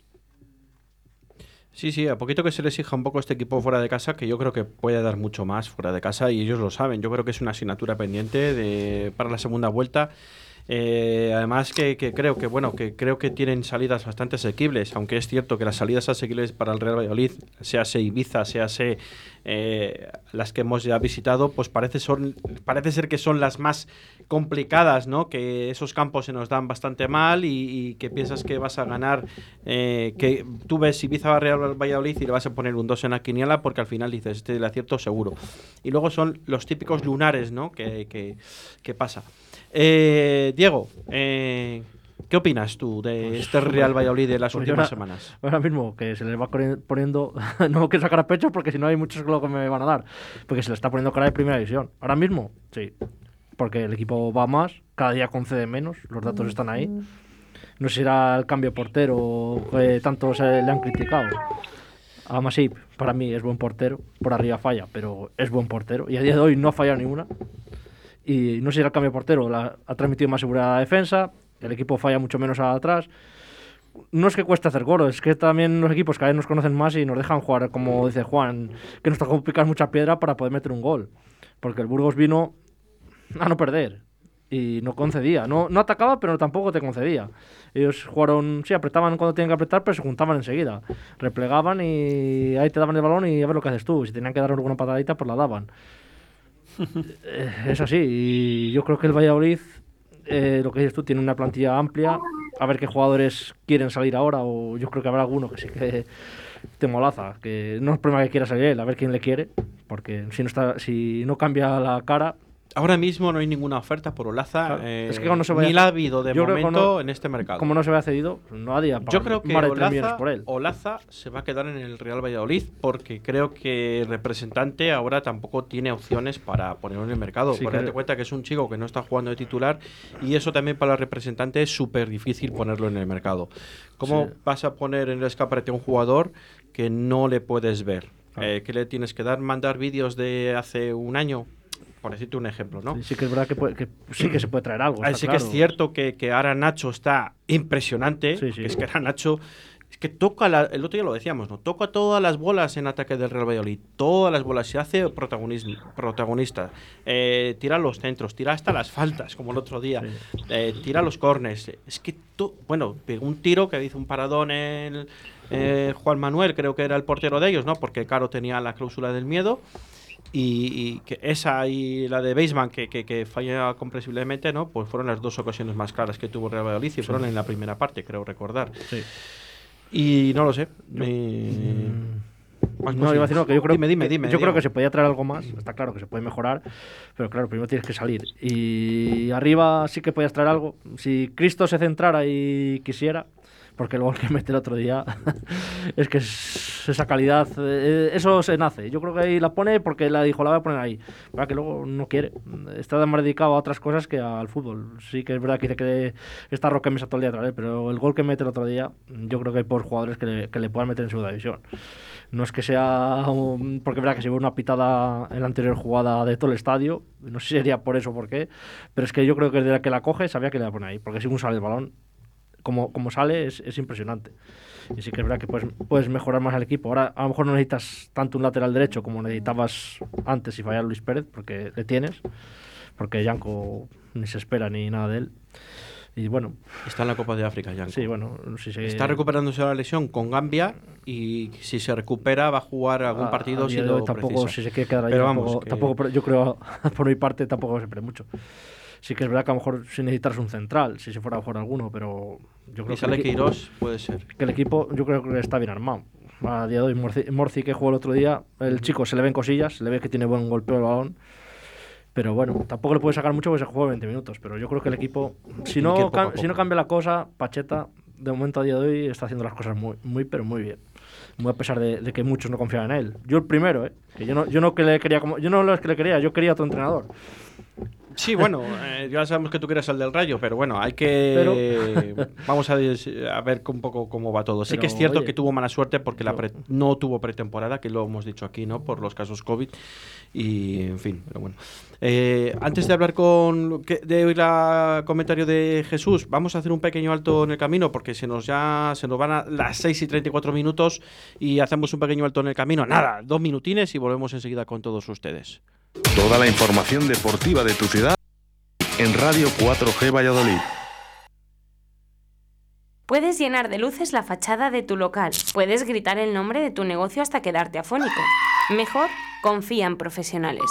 Sí, sí, a poquito que se les exija un poco este equipo fuera de casa, que yo creo que puede dar mucho más fuera de casa y ellos lo saben. Yo creo que es una asignatura pendiente de, para la segunda vuelta. Eh, además que, creo que bueno que creo que tienen salidas bastante asequibles, aunque es cierto que las salidas asequibles para el Real Valladolid, sea Ibiza, sea eh, las que hemos ya visitado, pues parece son parece ser que son las más complicadas, ¿no? Que esos campos se nos dan bastante mal y, que piensas que vas a ganar, eh, que tú ves Ibiza Real Valladolid y le vas a poner un 2 en la quiniela porque al final dices este es el acierto seguro. Y luego son los típicos lunares, ¿no? Que, que pasa. Eh, Diego, eh, ¿Qué opinas tú de pues, este Real Valladolid de las pues últimas semanas? Ahora mismo que se les va poniendo, no quiero sacar a pecho porque si no hay muchos que me van a dar, porque se le está poniendo cara de primera división. Ahora mismo, sí, porque el equipo va más, cada día concede menos, los datos están ahí. No era el cambio portero que tanto se le han criticado. A Masip, para mí es buen portero, por arriba falla, pero es buen portero y a día de hoy no ha fallado ninguna. Y no era el cambio portero, la, ha transmitido más seguridad la defensa, el equipo falla mucho menos atrás. No es que cueste hacer gol, es que también los equipos cada vez nos conocen más y nos dejan jugar, como dice Juan, que nos toca picar mucha piedra para poder meter un gol. Porque el Burgos vino a no perder y no concedía. No, no atacaba, pero tampoco te concedía. Ellos jugaron, sí, apretaban cuando tenían que apretar, pero se juntaban enseguida. Replegaban y ahí te daban el balón y a ver lo que haces tú. Si tenían que dar alguna patadita, pues la daban. Eh, es así. Y yo creo que el Valladolid eh, lo que dices tú, tiene una plantilla amplia. A ver qué jugadores quieren salir ahora, o yo creo que habrá alguno que sí que te molaza. Que no es problema que quiera salir él, a ver quién le quiere, porque si no, está, si no cambia la cara, Ahora mismo no hay ninguna oferta por Olaza. Eh, es que no se ni la ha habido de momento en este mercado. Como no se ve cedido, no había Yo creo que Olaza, por él. Olaza se va a quedar en el Real Valladolid porque creo que el representante ahora tampoco tiene opciones para ponerlo en el mercado. Sí, cuenta que es un chico que no está jugando de titular y eso también para el representante es súper difícil ponerlo en el mercado. ¿Cómo vas a poner en el escaparate a un jugador que no le puedes ver? Eh, ¿Qué le tienes que dar? ¿Mandar vídeos de hace un año? Por decirte un ejemplo, ¿no? Sí, que es verdad que, sí que se puede traer algo. sí que es cierto que, que ahora Nacho está impresionante, que es que ahora Nacho es que toca, el otro día lo decíamos, ¿no? Toca todas las bolas en ataque del Real Valladolid, todas las bolas, se hace protagonista, eh, tira los centros, tira hasta las faltas, como el otro día, eh, tira los cornes, es que, bueno, pegó un tiro que hizo un paradón en eh, Juan Manuel, creo que era el portero de ellos, ¿no? Porque Caro tenía la cláusula del miedo, y, que esa y la de Baseman que, que, falla comprensiblemente, ¿no? Pues fueron las dos ocasiones más claras que tuvo Real Valladolid y fueron en la primera parte, creo recordar. Sí. Y no lo sé. Mm. No, iba a decir que yo creo, dime, dime, dime, yo creo que se podía traer algo más, está claro que se puede mejorar, pero claro, primero tienes que salir. Y arriba sí que podías traer algo. Si Cristo se centrara y quisiera, porque el gol que mete el otro día es que esa calidad, eh, eso se nace. Yo creo que ahí la pone porque la dijo, la voy a poner ahí. Para que luego no quiere. Está más dedicado a otras cosas que al fútbol. Sí que es verdad que dice que está Roque Mesa todo el día otra vez, pero el gol que mete el otro día, yo creo que hay por jugadores que le, que puedan meter en segunda división. No es que sea, porque es verdad que se ve una pitada en la anterior jugada de todo el estadio, no sé si sería por eso o por qué, pero es que yo creo que desde que la coge sabía que le iba a poner ahí, porque si un sale el balón, como, como sale es, es, impresionante. Y sí que es verdad que puedes, puedes mejorar más al equipo. Ahora a lo mejor no necesitas tanto un lateral derecho como necesitabas antes si fallara Luis Pérez, porque le tienes, porque Yanko ni se espera ni nada de él. Y bueno. Está en la Copa de África, Yanko. Sí, bueno. Si se... Está recuperándose la lesión con Gambia y si se recupera va a jugar algún partido si lo tampoco, Si se quiere quedar ahí, Pero vamos, tampoco, yo creo, por mi parte, tampoco se espera mucho sí que es verdad que a lo mejor si necesitas un central, si se fuera a jugar alguno, pero yo creo y sale que Queiroz puede ser. Que el equipo yo creo que está bien armado. A día de hoy, Morci, que jugó el otro día, el chico se le ven cosillas, se le ve que tiene buen golpeo el balón. Pero bueno, tampoco le puede sacar mucho porque se juega 20 minutos. Pero yo creo que el equipo, si no, si no cambia la cosa, Pacheta, de momento a día de hoy, está haciendo las cosas muy, muy pero muy bien. Muy a pesar de, que muchos no confiaban en él. Yo el primero, ¿eh? Que yo no, yo no que le quería como, yo no lo es que le quería, yo quería otro entrenador. Sí, bueno, eh, ya sabemos que tú quieres el del Rayo, pero bueno, hay que. Vamos a, ver un poco cómo va todo. sí que es cierto que tuvo mala suerte porque la no tuvo pretemporada, que lo hemos dicho aquí, ¿no? Por los casos COVID. Y, en fin, pero bueno. Eh, antes de hablar con. de oír el comentario de Jesús, vamos a hacer un pequeño alto en el camino porque se nos ya se nos van a las 6 y 34 minutos y hacemos un pequeño alto en el camino. Nada, dos minutines y volvemos enseguida con todos ustedes. Toda la información deportiva de tu ciudad en Radio 4G Valladolid. Puedes llenar de luces la fachada de tu local. Puedes gritar el nombre de tu negocio hasta quedarte afónico. Mejor, confía en profesionales.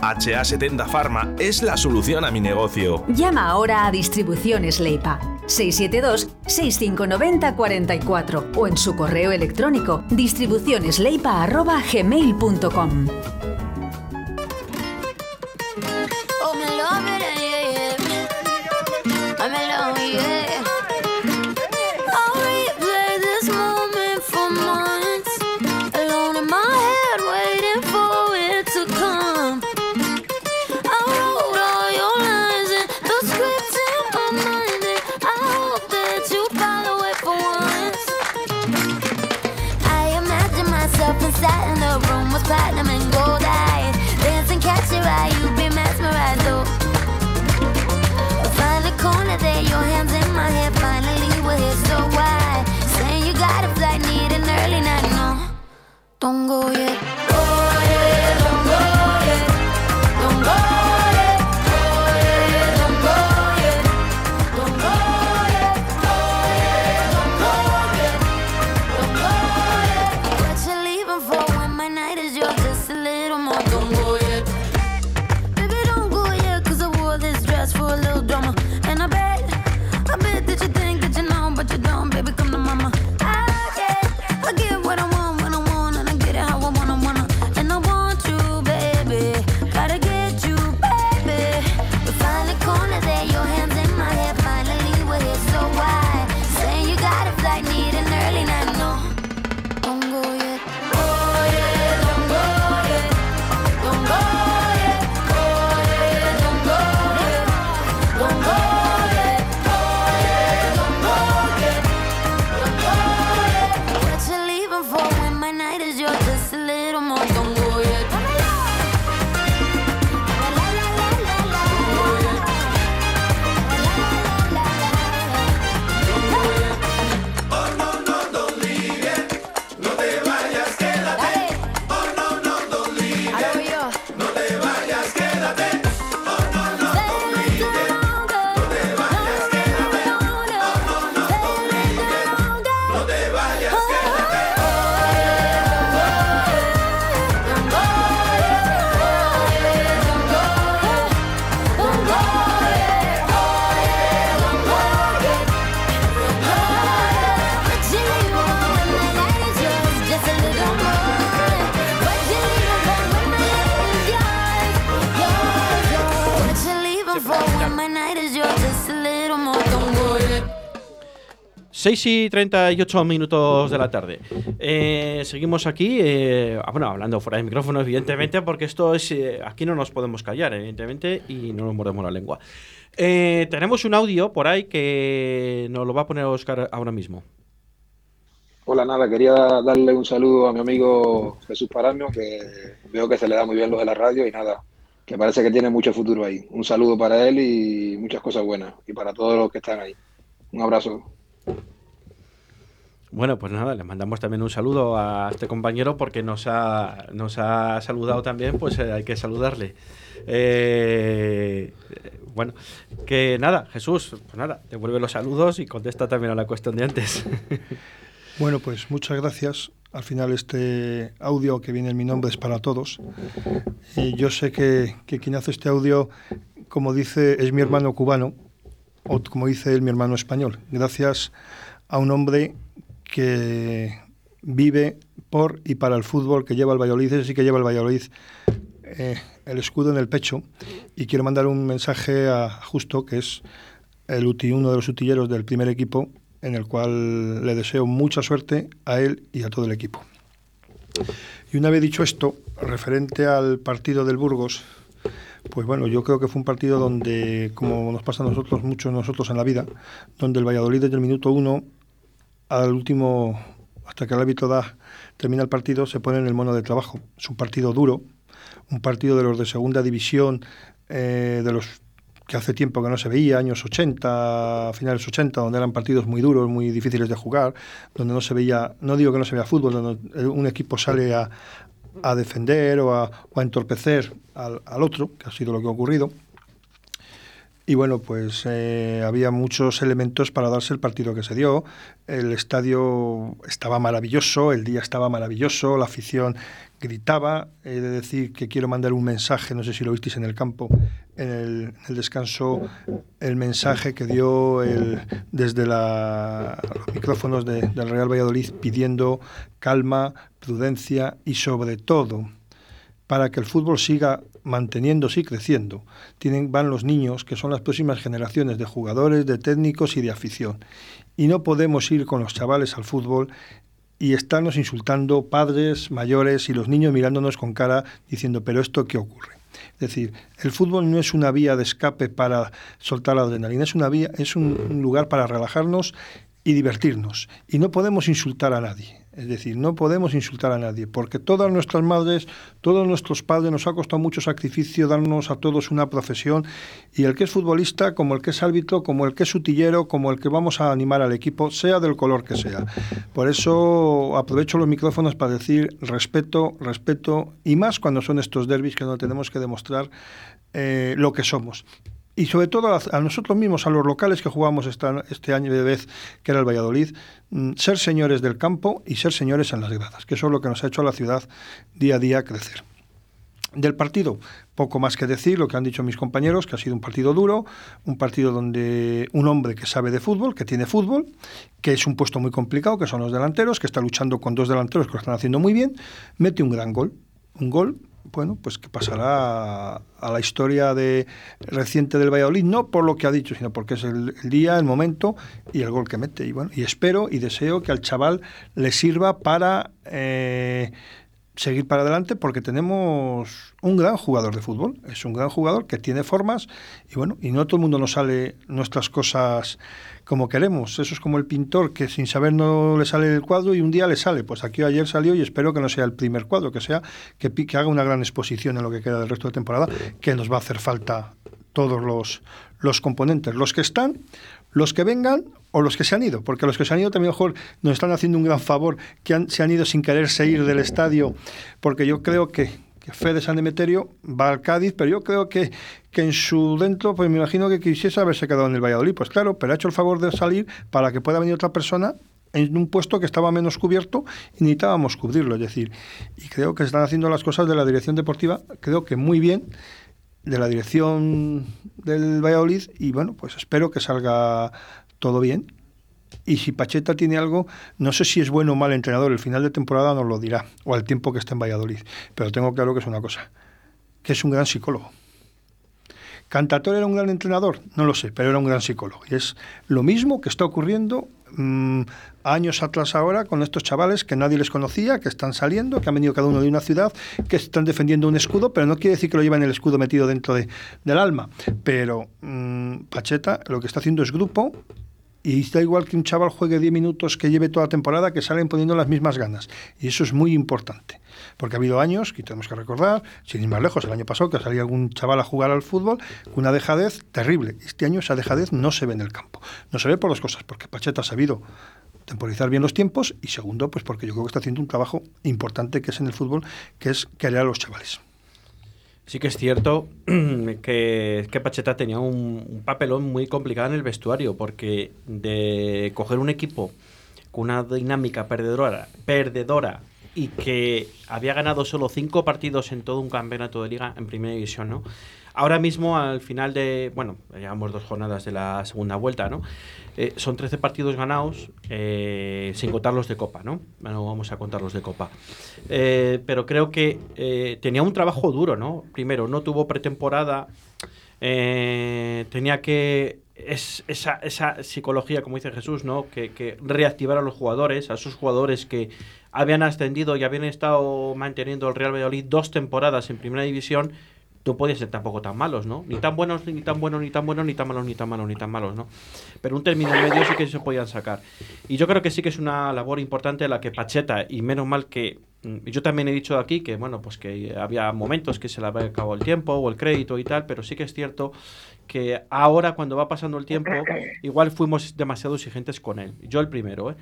HA70 Pharma es la solución a mi negocio. Llama ahora a Distribuciones Leipa 672-6590-44 o en su correo electrónico distribucionesleipa.gmail.com. Oh, 어떤 거에 6 y 38 minutos de la tarde. Eh, seguimos aquí, eh, ah, bueno, hablando fuera de micrófono, evidentemente, porque esto es. eh, aquí no nos podemos callar, evidentemente, y no nos mordemos la lengua. Tenemos un audio por ahí que nos lo va a poner Oscar ahora mismo. Hola, nada, quería darle un saludo a mi amigo Jesús Paramio, que veo que se le da muy bien lo de la radio y nada, que parece que tiene mucho futuro ahí. Un saludo para él y muchas cosas buenas, y para todos los que están ahí. Un abrazo. Bueno, pues nada, le mandamos también un saludo a este compañero porque nos ha, nos ha saludado también, pues eh, hay que saludarle. Eh, bueno, que nada, Jesús, pues nada, devuelve los saludos y contesta también a la cuestión de antes. Bueno, pues muchas gracias. Al final este audio que viene en mi nombre es para todos. Y yo sé que, que quien hace este audio, como dice, es mi hermano cubano, o como dice él, mi hermano español. Gracias a un hombre que vive por y para el fútbol, que lleva el Valladolid, ese sí que lleva el Valladolid eh, el escudo en el pecho. Y quiero mandar un mensaje a Justo, que es el uti- uno de los utilleros del primer equipo, en el cual le deseo mucha suerte a él y a todo el equipo. Y una vez dicho esto, referente al partido del Burgos, pues bueno, yo creo que fue un partido donde, como nos pasa a nosotros, muchos nosotros en la vida, donde el Valladolid desde el minuto uno al último, hasta que el árbitro da, termina el partido, se pone en el mono de trabajo. Es un partido duro, un partido de los de segunda división, eh, de los que hace tiempo que no se veía, años 80, finales 80, donde eran partidos muy duros, muy difíciles de jugar, donde no se veía, no digo que no se vea fútbol, donde un equipo sale a, a defender o a, o a entorpecer al, al otro, que ha sido lo que ha ocurrido. Y bueno, pues eh, había muchos elementos para darse el partido que se dio. El estadio estaba maravilloso, el día estaba maravilloso, la afición gritaba. He de decir que quiero mandar un mensaje, no sé si lo visteis en el campo, en el, descanso, el mensaje que dio el, desde la, los micrófonos de- del Real Valladolid pidiendo calma, prudencia y sobre todo para que el fútbol siga manteniéndose y creciendo. Tienen, van los niños, que son las próximas generaciones de jugadores, de técnicos y de afición. Y no podemos ir con los chavales al fútbol y estarnos insultando padres, mayores y los niños mirándonos con cara diciendo, pero esto qué ocurre. Es decir, el fútbol no es una vía de escape para soltar la adrenalina, es una vía, es un, un lugar para relajarnos y divertirnos. Y no podemos insultar a nadie. Es decir, no podemos insultar a nadie, porque todas nuestras madres, todos nuestros padres, nos ha costado mucho sacrificio darnos a todos una profesión, y el que es futbolista, como el que es árbitro, como el que es utillero, como el que vamos a animar al equipo, sea del color que sea. Por eso aprovecho los micrófonos para decir respeto, respeto, y más cuando son estos derbis que no tenemos que demostrar eh, lo que somos y sobre todo a, nosotros mismos, a los locales que jugamos este año de vez, que era el Valladolid, mm, ser señores del campo y ser señores en las gradas, que eso es lo que nos ha hecho a la ciudad día a día crecer. Del partido, poco más que decir, lo que han dicho mis compañeros, que ha sido un partido duro, un partido donde un hombre que sabe de fútbol, que tiene fútbol, que es un puesto muy complicado, que son los delanteros, que está luchando con dos delanteros que lo están haciendo muy bien, mete un gran gol. Un gol, bueno, pues que pasará a, la historia de, reciente del Valladolid, no por lo que ha dicho, sino porque es el, el día, el momento y el gol que mete. Y bueno, y espero y deseo que al chaval le sirva para eh, seguir para adelante porque tenemos un gran jugador de fútbol, es un gran jugador que tiene formas y bueno, y no todo el mundo nos sale nuestras cosas como queremos, eso es como el pintor que sin saber no le sale el cuadro y un día le sale, pues aquí ayer salió y espero que no sea el primer cuadro, que sea que, haga una gran exposición en lo que queda del resto de temporada, que nos va a hacer falta todos los, los componentes, los que están, los que vengan o los que se han ido, porque los que se han ido también mejor nos están haciendo un gran favor, que han- se han ido sin quererse ir del estadio, porque yo creo que Fede San Demeterio va al Cádiz, pero yo creo que, que en su dentro, pues me imagino que quisiese haberse quedado en el Valladolid, pues claro, pero ha hecho el favor de salir para que pueda venir otra persona en un puesto que estaba menos cubierto y necesitábamos cubrirlo, es decir, y creo que se están haciendo las cosas de la dirección deportiva, creo que muy bien, de la dirección del Valladolid y bueno, pues espero que salga todo bien. Y si Pacheta tiene algo, no sé si es bueno o mal entrenador, el final de temporada nos lo dirá, o al tiempo que esté en Valladolid. Pero tengo claro que es una cosa, que es un gran psicólogo. ¿Cantator era un gran entrenador? No lo sé, pero era un gran psicólogo. Y es lo mismo que está ocurriendo mm, años atrás ahora con estos chavales que nadie les conocía, que están saliendo, que han venido cada uno de una ciudad, que están defendiendo un escudo, pero no quiere decir que lo llevan el escudo metido dentro de- del alma. Pero mm, Pacheta lo que está haciendo es grupo y da igual que un chaval juegue 10 minutos que lleve toda la temporada, que salen poniendo las mismas ganas. Y eso es muy importante. Porque ha habido años, que tenemos que recordar, sin ir más lejos, el año pasado que salía algún chaval a jugar al fútbol, una dejadez terrible. Este año esa dejadez no se ve en el campo. No se ve por dos cosas, porque Pacheta ha sabido temporizar bien los tiempos y segundo, pues porque yo creo que está haciendo un trabajo importante que es en el fútbol, que es querer a los chavales. Sí que es cierto que, que Pacheta tenía un, un papelón muy complicado en el vestuario, porque de coger un equipo con una dinámica perdedora, perdedora y que había ganado solo cinco partidos en todo un campeonato de liga en primera división, ¿no? Ahora mismo, al final de, bueno, llevamos dos jornadas de la segunda vuelta, ¿no? Eh, son 13 partidos ganados, eh, sin contar los de Copa, ¿no? No vamos a contar los de Copa. Eh, pero creo que tenía un trabajo duro, ¿no? Primero, no tuvo pretemporada, tenía que es, esa, esa psicología, como dice Jesús, ¿no? Que, que reactivar a los jugadores, a esos jugadores que habían ascendido y habían estado manteniendo el Real Valladolid dos temporadas en primera división, no podían ser tampoco tan malos, ¿no? Ni tan buenos, ni tan buenos, ni tan buenos, ni tan malos, ni tan malos, ni tan malos, ¿no? Pero un término medio sí que se podían sacar. Y yo creo que sí que es una labor importante la que Pacheta, y menos mal que mm, yo también he dicho aquí que, bueno, pues que había momentos que se le había acabado el tiempo o el crédito y tal, pero sí que es cierto que ahora cuando va pasando el tiempo, igual fuimos demasiado exigentes con él. Yo el primero, ¿eh?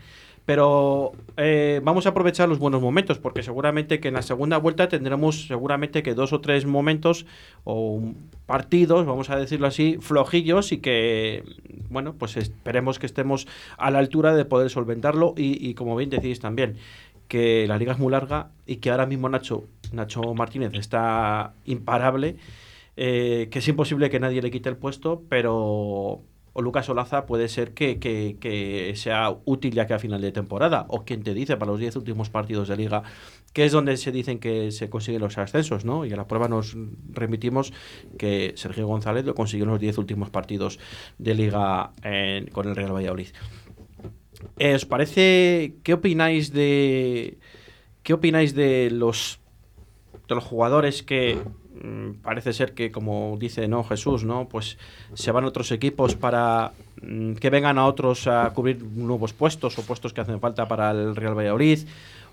Pero eh, vamos a aprovechar los buenos momentos, porque seguramente que en la segunda vuelta tendremos seguramente que dos o tres momentos o partidos, vamos a decirlo así, flojillos y que, bueno, pues esperemos que estemos a la altura de poder solventarlo y, y como bien decís también, que la liga es muy larga y que ahora mismo Nacho, Nacho Martínez está imparable, eh, que es imposible que nadie le quite el puesto, pero o Lucas Olaza puede ser que, que- que sea útil ya que a final de temporada, o quien te dice para los 10 últimos partidos de liga, que es donde se dicen que se consiguen los ascensos, ¿no? Y a la prueba nos remitimos que Sergio González lo consiguió en los 10 últimos partidos de liga con el Real Valladolid. ¿Os parece, qué opináis de, qué opináis de los, de los jugadores que parece ser que, como dice no Jesús, no, pues se van otros equipos para mm, que vengan a otros a cubrir nuevos puestos o puestos que hacen falta para el Real Valladolid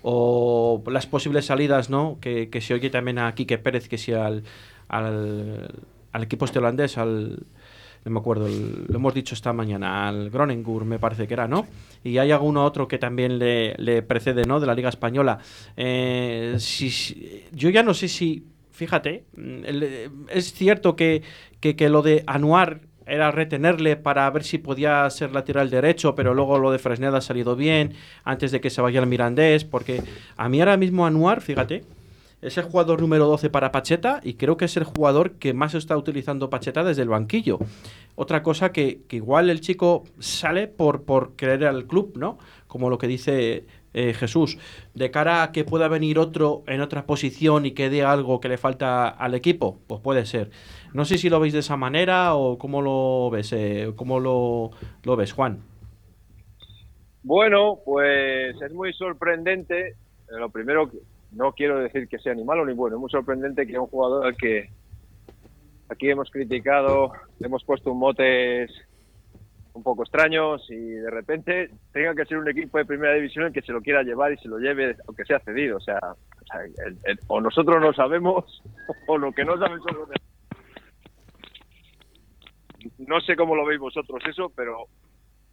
o las posibles salidas, ¿no? Que, que se oye también a Quique Pérez que al, al, al equipo este holandés, al no me acuerdo, el- lo hemos dicho esta mañana, al Gronengur me parece que era, ¿no? Y hay alguno otro que también le, le precede, ¿no? De la Liga Española. Eh, si- si- yo ya no sé si, fíjate, mm, eh, es cierto que, que, que lo de Anuar era retenerle para ver si podía ser lateral derecho, pero luego lo de Fresneda ha salido bien antes de que se vaya el Mirandés, porque a mí ahora mismo Anuar, fíjate, es el jugador número 12 para Pacheta y creo que es el jugador que más está utilizando Pacheta desde el banquillo. Otra cosa que, que igual el chico sale por, por querer al club, ¿no? Como lo que dice eh, Jesús. De cara a que pueda venir otro en otra posición y que dé algo que le falta al equipo, pues puede ser. No sé si lo veis de esa manera o cómo lo ves, eh, cómo lo, ves, Juan. Bueno, pues es muy sorprendente. Eh, Lo primero, no quiero decir que sea ni malo ni bueno, es muy sorprendente que un jugador al que aquí hemos criticado, hemos puesto un motes un poco extraños y de repente tenga que ser un equipo de primera división el que se lo quiera llevar y se lo lleve, aunque sea cedido. O sea, o, sea, el- el- o nosotros no sabemos o lo que no saben. No sé cómo lo veis vosotros eso, pero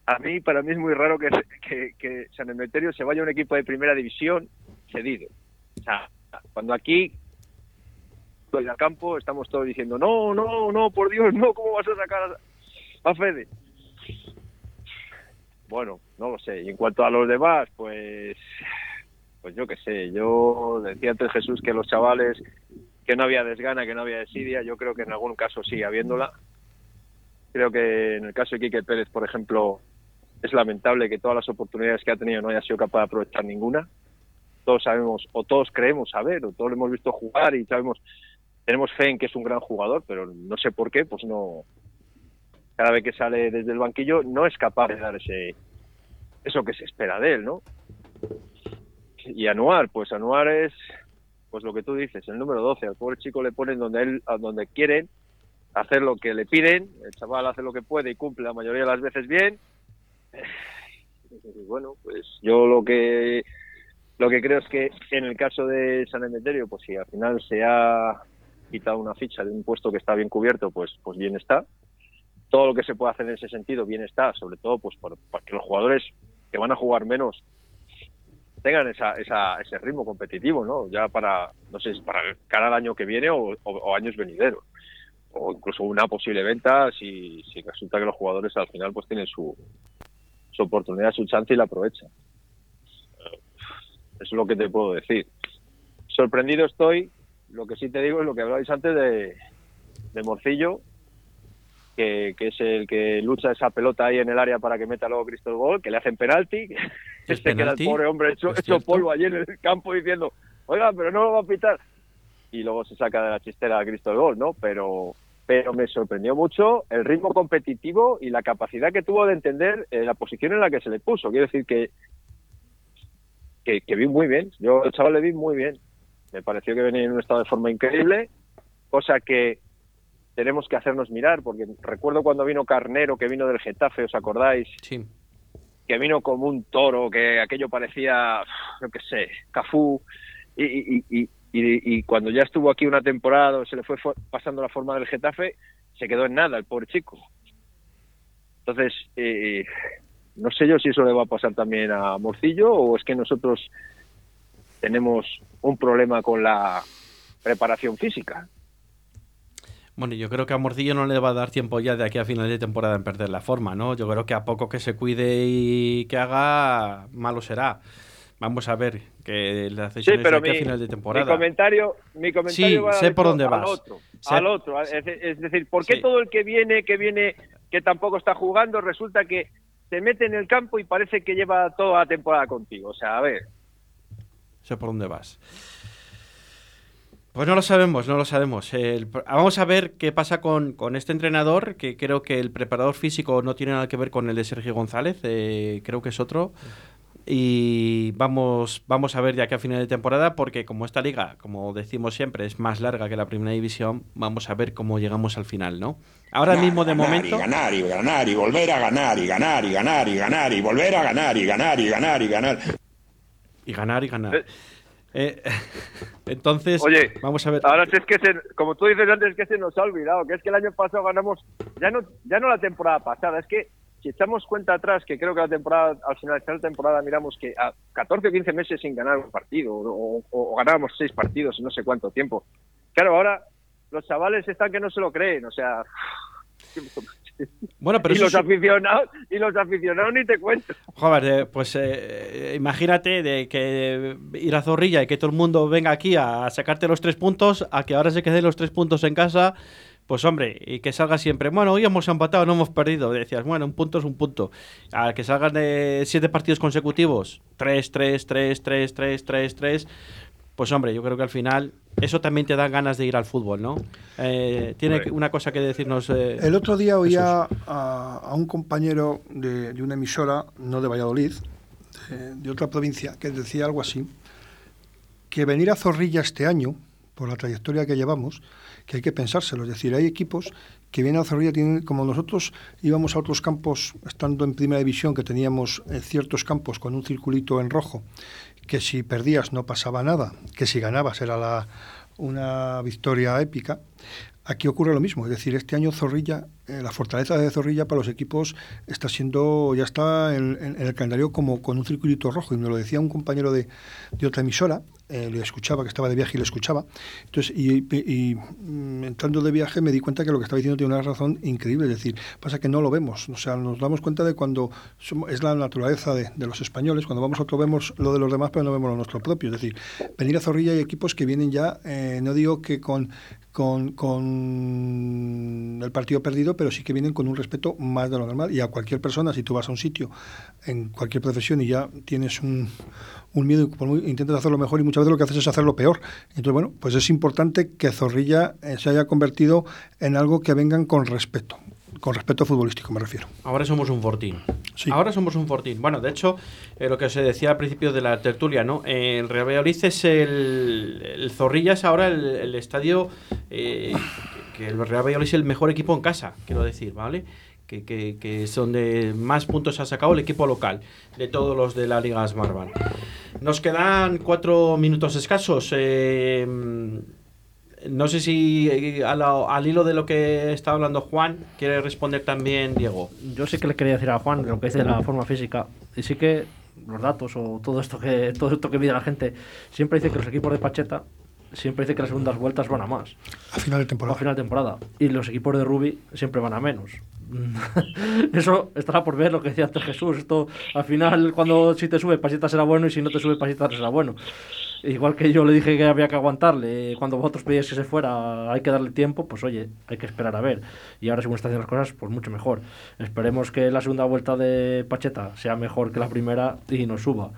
a mí, para mí es muy raro que, que, que San Emeterio se vaya un equipo de primera división cedido. O sea, cuando aquí en el campo estamos todos diciendo, no, no, no, por Dios, no, ¿cómo vas a sacar a Fede? Bueno, no lo sé. Y en cuanto a los demás, pues, pues yo qué sé. Yo decía antes Jesús que los chavales, que no había desgana, que no había desidia. Yo creo que en algún caso sí, habiéndola. Creo que en el caso de Quique Pérez, por ejemplo, es lamentable que todas las oportunidades que ha tenido no haya sido capaz de aprovechar ninguna. Todos sabemos, o todos creemos saber, o todos lo hemos visto jugar y sabemos, tenemos fe en que es un gran jugador, pero no sé por qué, pues no. Cada vez que sale desde el banquillo no es capaz de dar ese eso que se espera de él, ¿no? Y Anuar, pues Anuar es, pues lo que tú dices, el número 12. Al pobre chico le ponen donde él, donde quieren, hacer lo que le piden. El chaval hace lo que puede y cumple la mayoría de las veces bien. Y bueno, pues yo lo que lo que creo es que en el caso de San Emeterio, pues si al final se ha quitado una ficha de un puesto que está bien cubierto, pues pues bien está. Todo lo que se puede hacer en ese sentido bien está, sobre todo pues por, para que los jugadores que van a jugar menos tengan esa, esa, ese ritmo competitivo, ¿no? Ya para, no sé, para cara al año que viene o, años venideros. O incluso una posible venta si, resulta que los jugadores al final pues tienen su, su oportunidad, su chance y la aprovechan. Eso es lo que te puedo decir. Sorprendido estoy, lo que sí te digo es lo que hablabais antes de, de Morcillo, que, que es el que lucha esa pelota ahí en el área para que meta luego Cristo el gol, que le hacen penalti, que ¿Es este queda el pobre hombre hecho, polvo allí en el campo diciendo, oiga, pero no lo va a pitar. Y luego se saca de la chistera a Cristo el gol, ¿no? Pero, pero me sorprendió mucho el ritmo competitivo y la capacidad que tuvo de entender eh, la posición en la que se le puso. Quiero decir que, que, que vi muy bien. Yo al chaval le vi muy bien. Me pareció que venía en un estado de forma increíble cosa que tenemos que hacernos mirar, porque recuerdo cuando vino Carnero, que vino del Getafe, ¿os acordáis? Sí. Que vino como un toro, que aquello parecía, yo qué sé, Cafú, y, y, y, y, y cuando ya estuvo aquí una temporada, se le fue pasando la forma del Getafe, se quedó en nada el pobre chico. Entonces, eh, no sé yo si eso le va a pasar también a Morcillo o es que nosotros tenemos un problema con la preparación física. Bueno, yo creo que a Morcillo no le va a dar tiempo ya de aquí a final de temporada en perder la forma, ¿no? Yo creo que a poco que se cuide y que haga, malo será. Vamos a ver que las Sí, decisiones de aquí mi, a final de mi temporada. comentario, mi comentario Sí, va sé por dónde al vas. otro, Sé- al otro. Es, es decir, ¿por qué Sí. todo el que viene, que viene, que tampoco está jugando, resulta que se mete en el campo y parece que lleva toda la temporada contigo? O sea, a ver. Sé por dónde vas. Pues no lo sabemos, no lo sabemos. El- vamos a ver qué pasa con, con este entrenador, que creo que el preparador físico no tiene nada que ver con el de Sergio González, eh, creo que es otro. Y vamos, vamos a ver de aquí a final de temporada, porque como esta liga, como decimos siempre, es más larga que la primera división, vamos a ver cómo llegamos al final, ¿no? Ahora Ganar, mismo, de ganar momento... Y ganar y ganar y volver a ganar y ganar y ganar y ganar y volver a ganar y ganar y ganar y ganar. Y ganar y ganar. Eh, entonces, Oye, vamos a ver. Ahora es que, se- como tú dices antes, es que se nos ha olvidado, que es que el año pasado ganamos, ya no, ya no la temporada pasada, es que si echamos cuenta atrás, que creo que la temporada, al finalizar la temporada miramos que a 14 o 15 meses sin ganar un partido, o, o- o ganábamos seis partidos en no sé cuánto tiempo. Claro, ahora los chavales están que no se lo creen, o sea... Bueno, pero y los es- aficionados, y los aficionados ni te cuento. Joder, eh, pues eh, imagínate de que ir a Zorrilla y que todo el mundo venga aquí a sacarte los tres puntos, a que ahora se queden los tres puntos en casa, pues hombre, y que salga siempre, bueno, hoy hemos empatado, no hemos perdido. Decías, bueno, un punto es un punto. A que salgan de siete partidos consecutivos, tres, tres, tres, tres, tres, tres, tres. Pues hombre, yo creo que al final eso también te da ganas de ir al fútbol, ¿no? Eh, tiene una cosa que decirnos. eh, El otro día oía a, a un compañero de, de una emisora, no de Valladolid, de, de otra provincia, que decía algo así, que venir a Zorrilla este año, por la trayectoria que llevamos, que hay que pensárselo. Es decir, hay equipos que vienen a Zorrilla, tienen, como nosotros íbamos a otros campos, estando en primera división, que teníamos eh, ciertos campos con un circulito en rojo, que si perdías no pasaba nada, que si ganabas era la, una victoria épica. Aquí ocurre lo mismo, es decir, este año Zorrilla, la fortaleza de Zorrilla para los equipos está siendo, ya está en, el calendario como con un circulito rojo, y me lo decía un compañero de, de otra emisora, eh, le escuchaba, que estaba de viaje y le escuchaba, entonces, y, mm, entrando de viaje me di cuenta que lo que estaba diciendo tiene una razón increíble, es decir, pasa que no lo vemos, o sea, nos damos cuenta de cuando es la naturaleza de, de los españoles, cuando vamos a otro vemos lo de los demás, pero no vemos lo nuestro propio, es decir, venir a Zorrilla hay equipos que vienen ya, eh, no digo que con, con, con el partido perdido, pero sí que vienen con un respeto más de lo normal. Y a cualquier persona, si tú vas a un sitio, en cualquier profesión, y ya tienes un, un miedo, intentas hacerlo mejor, y muchas veces lo que haces es hacerlo peor. Entonces, bueno, pues es importante que Zorrilla eh, se haya convertido en algo que vengan con respeto. Con respeto futbolístico, me refiero. Ahora somos un fortín. Ahora somos un fortín. Bueno, de hecho, eh, lo que se decía al principio de la tertulia, ¿no? El Real Valladolid es el, el Zorrilla es ahora el, el estadio eh, que, que el Real Valladolid es el mejor equipo en casa, quiero decir, ¿vale? Que, que, que es donde más puntos ha sacado el equipo local de todos los de la Liga Smartbank. Nos quedan cuatro minutos escasos. eh, no sé si eh, al hilo de lo que está hablando Juan, quiere responder también Diego. Yo sí que le quería decir a Juan lo que es de la forma física. Y sí que los datos o todo esto que todo esto que mide la gente siempre dice que los equipos de Pacheta siempre dice que las segundas vueltas van a más. A final de temporada. A final de temporada. Y los equipos de Ruby siempre van a menos. Eso estará por ver lo que decía antes Jesús. Esto al final, cuando si te sube Pacheta será bueno y si no te sube Pacheta será bueno. Igual que yo le dije que había que aguantarle, cuando vosotros pedíais que se fuera, hay que darle tiempo, pues oye, hay que esperar a ver. Y ahora, según están haciendo las cosas, pues mucho mejor. Esperemos que la segunda vuelta de Pacheta sea mejor que la primera y nos suba.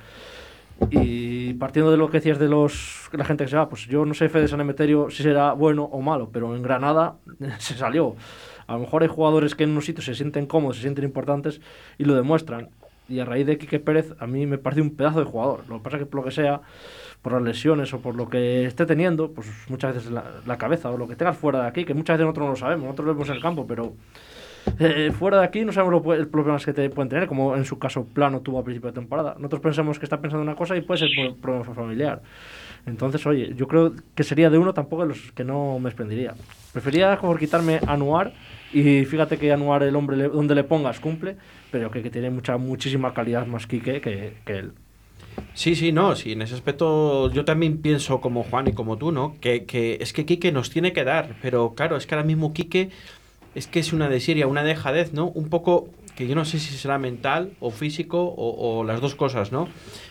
Y partiendo de lo que decías de los la gente que se va, pues yo no sé Fede San Emeterio si será bueno o malo, pero en Granada se salió. A lo mejor hay jugadores que en unos sitios se sienten cómodos, se sienten importantes y lo demuestran. Y a raíz de Quique Pérez, a mí me parece un pedazo de jugador. Lo que pasa es que por lo que sea, por las lesiones o por lo que esté teniendo, pues muchas veces la, cabeza o lo que tengas fuera de aquí, que muchas veces nosotros no lo sabemos, nosotros lo vemos en el campo, pero eh, fuera de aquí no sabemos los problemas que te pueden tener, como en su caso Plano tuvo a principio de temporada. Nosotros pensamos que está pensando una cosa y puede ser por problema familiar. Entonces, oye, yo creo que sería de uno tampoco de los que no me desprendería. Prefería por quitarme Anuar y fíjate que Anuar el hombre le- donde le pongas cumple, pero que, que tiene mucha muchísima calidad más Quique que, que él. Sí, sí, no, sí, en ese aspecto yo también pienso como Juan y como tú, ¿no? Que, que es que Quique nos tiene que dar, pero claro, es que ahora mismo Quique es que es una desidia, una dejadez, ¿no? Un poco que yo no sé si será mental o físico o, o las dos cosas, ¿no?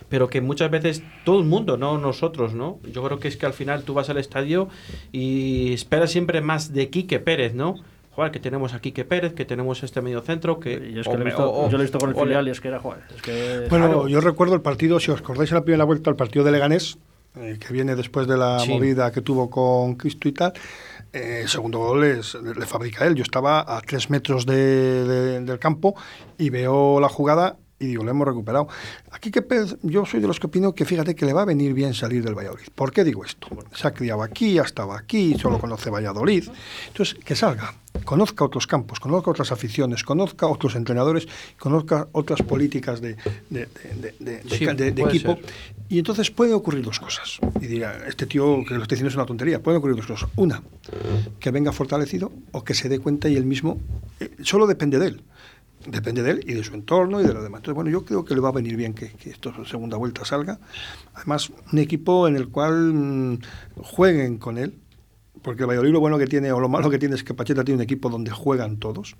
Pero que muchas veces todo el mundo, no nosotros, ¿no? Yo creo que es que al final tú vas al estadio y esperas siempre más de Quique Pérez, ¿no? Joder, que tenemos a Quique Pérez, que tenemos este medio centro, que... Y es que lo he visto- yo lo he visto con el filial y es que era, joder, es que... Bueno, Claro. yo recuerdo el partido, si os acordáis en la primera vuelta, el partido de Leganés, eh, que viene después de la Sí. movida que tuvo con Cristo y tal. eh, el segundo gol es- le fabrica él. Yo estaba a tres metros de- de- del campo y veo la jugada y digo, lo hemos recuperado. Aquí que yo soy de los que opino que fíjate que le va a venir bien salir del Valladolid. ¿Por qué digo esto? Se ha criado aquí, ha estado aquí, solo conoce Valladolid. Entonces, que salga, conozca otros campos, conozca otras aficiones, conozca otros entrenadores, conozca otras políticas de, Sí, equipo. ser. Y entonces pueden ocurrir dos cosas. Y dirá, este tío que lo está diciendo es una tontería. Pueden ocurrir dos cosas. Una, que venga fortalecido o que se dé cuenta y él mismo, eh, solo depende de él. Depende de él y de su entorno y de lo demás. Entonces, bueno, yo creo que le va a venir bien que, que esto segunda vuelta salga. Además, un equipo en el cual mm, jueguen con él, porque el Valladolid lo bueno que tiene, o lo malo que tiene es que Pacheta tiene un equipo donde juegan todos.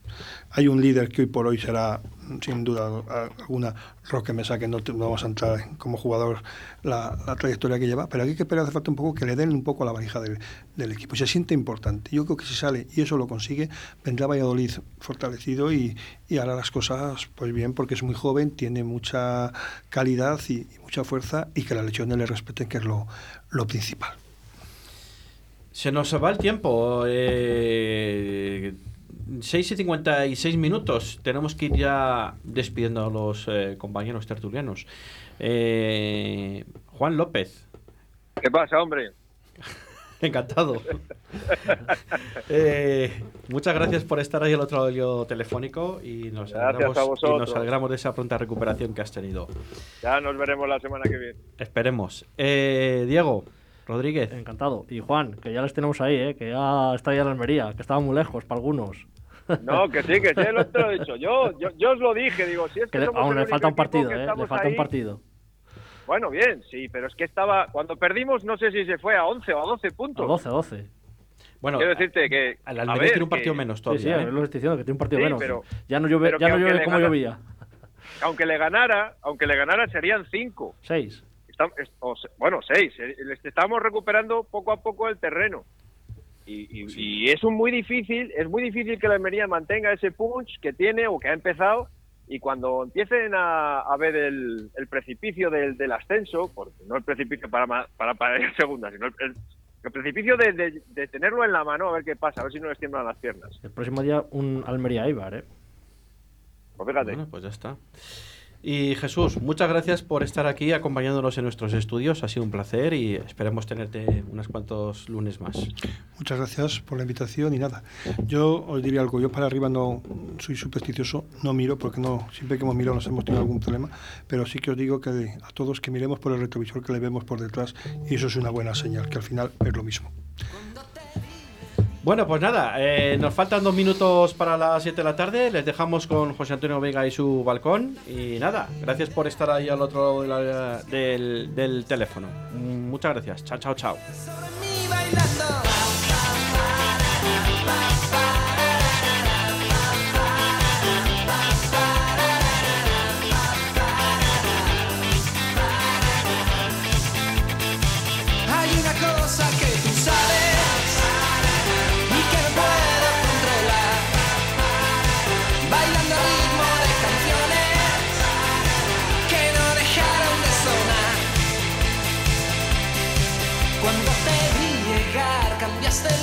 Hay un líder que hoy por hoy será, sin duda a- alguna, Roque Mesa, que no, no vamos a entrar en- como jugador la, trayectoria que lleva, pero aquí que hace falta un poco que le den un poco la valija del, del equipo. Se siente importante. Yo creo que si sale y eso lo consigue, vendrá Valladolid fortalecido y, y hará las cosas pues bien, porque es muy joven, tiene mucha calidad y, y mucha fuerza, y que las lesiones le respeten, que es lo, lo principal. Se nos va el tiempo. Eh, 6 y 56 minutos. Tenemos que ir ya despidiendo a los eh, compañeros tertulianos. Eh, Juan López. ¿Qué pasa, hombre? Encantado. Eh, muchas gracias por estar ahí al otro lado telefónico y nos, alegramos, y nos alegramos de esa pronta recuperación que has tenido. Ya nos veremos la semana que viene. Esperemos. Diego Rodríguez. Encantado. Y Juan, que ya les tenemos ahí, ¿eh? que ya está ahí en la Almería, que estaba muy lejos para algunos. No, que sí, que sí, lo, te lo he dicho. Yo, yo, yo os lo dije, digo, si es que, Que le- somos aún el le falta un partido, ¿eh? Le falta un ahí. partido. Bueno, bien, sí, pero es que estaba, cuando perdimos, no sé si se fue a 11 o a 12 puntos. A 12, 12. Bueno, Quiero decirte que. el a Almería tiene un partido que- menos Sí, todavía. sí, ¿eh? es lo estoy diciendo, que tiene un partido Sí, menos. pero- ya no llueve, pero ya no llueve como gana- llovía. Aunque le ganara, aunque le ganara serían 5. 6. Bueno, 6. Estamos recuperando poco a poco el terreno. Y, y- y es un muy difícil, es muy difícil que la Almería mantenga ese punch que tiene o que ha empezado y cuando empiecen a, a ver el, el precipicio del, del ascenso, porque no el precipicio para para, para ir segunda, sino el, el- el precipicio de, de- de tenerlo en la mano a ver qué pasa, a ver si no les tiemblan las piernas. El próximo día un Almería Eibar, ¿eh? Pues fíjate. Bueno, pues ya está. Y Jesús, muchas gracias por estar aquí acompañándonos en nuestros estudios. Ha sido un placer y esperemos tenerte unos cuantos lunes más. Muchas gracias por la invitación y nada. Yo os diría algo, yo para arriba no soy supersticioso, no miro porque no siempre que hemos mirado nos hemos tenido algún problema, pero sí que os digo que a todos que miremos por el retrovisor que le vemos por detrás y eso es una buena señal, que al final es lo mismo. Bueno, pues nada, eh, nos faltan dos minutos para las 7 de la tarde. Les dejamos con José Antonio Vega y su balcón. Y nada, gracias por estar ahí al otro lado de la- del, teléfono. Muchas gracias. Chao, chao, chao. Sonar. Cuando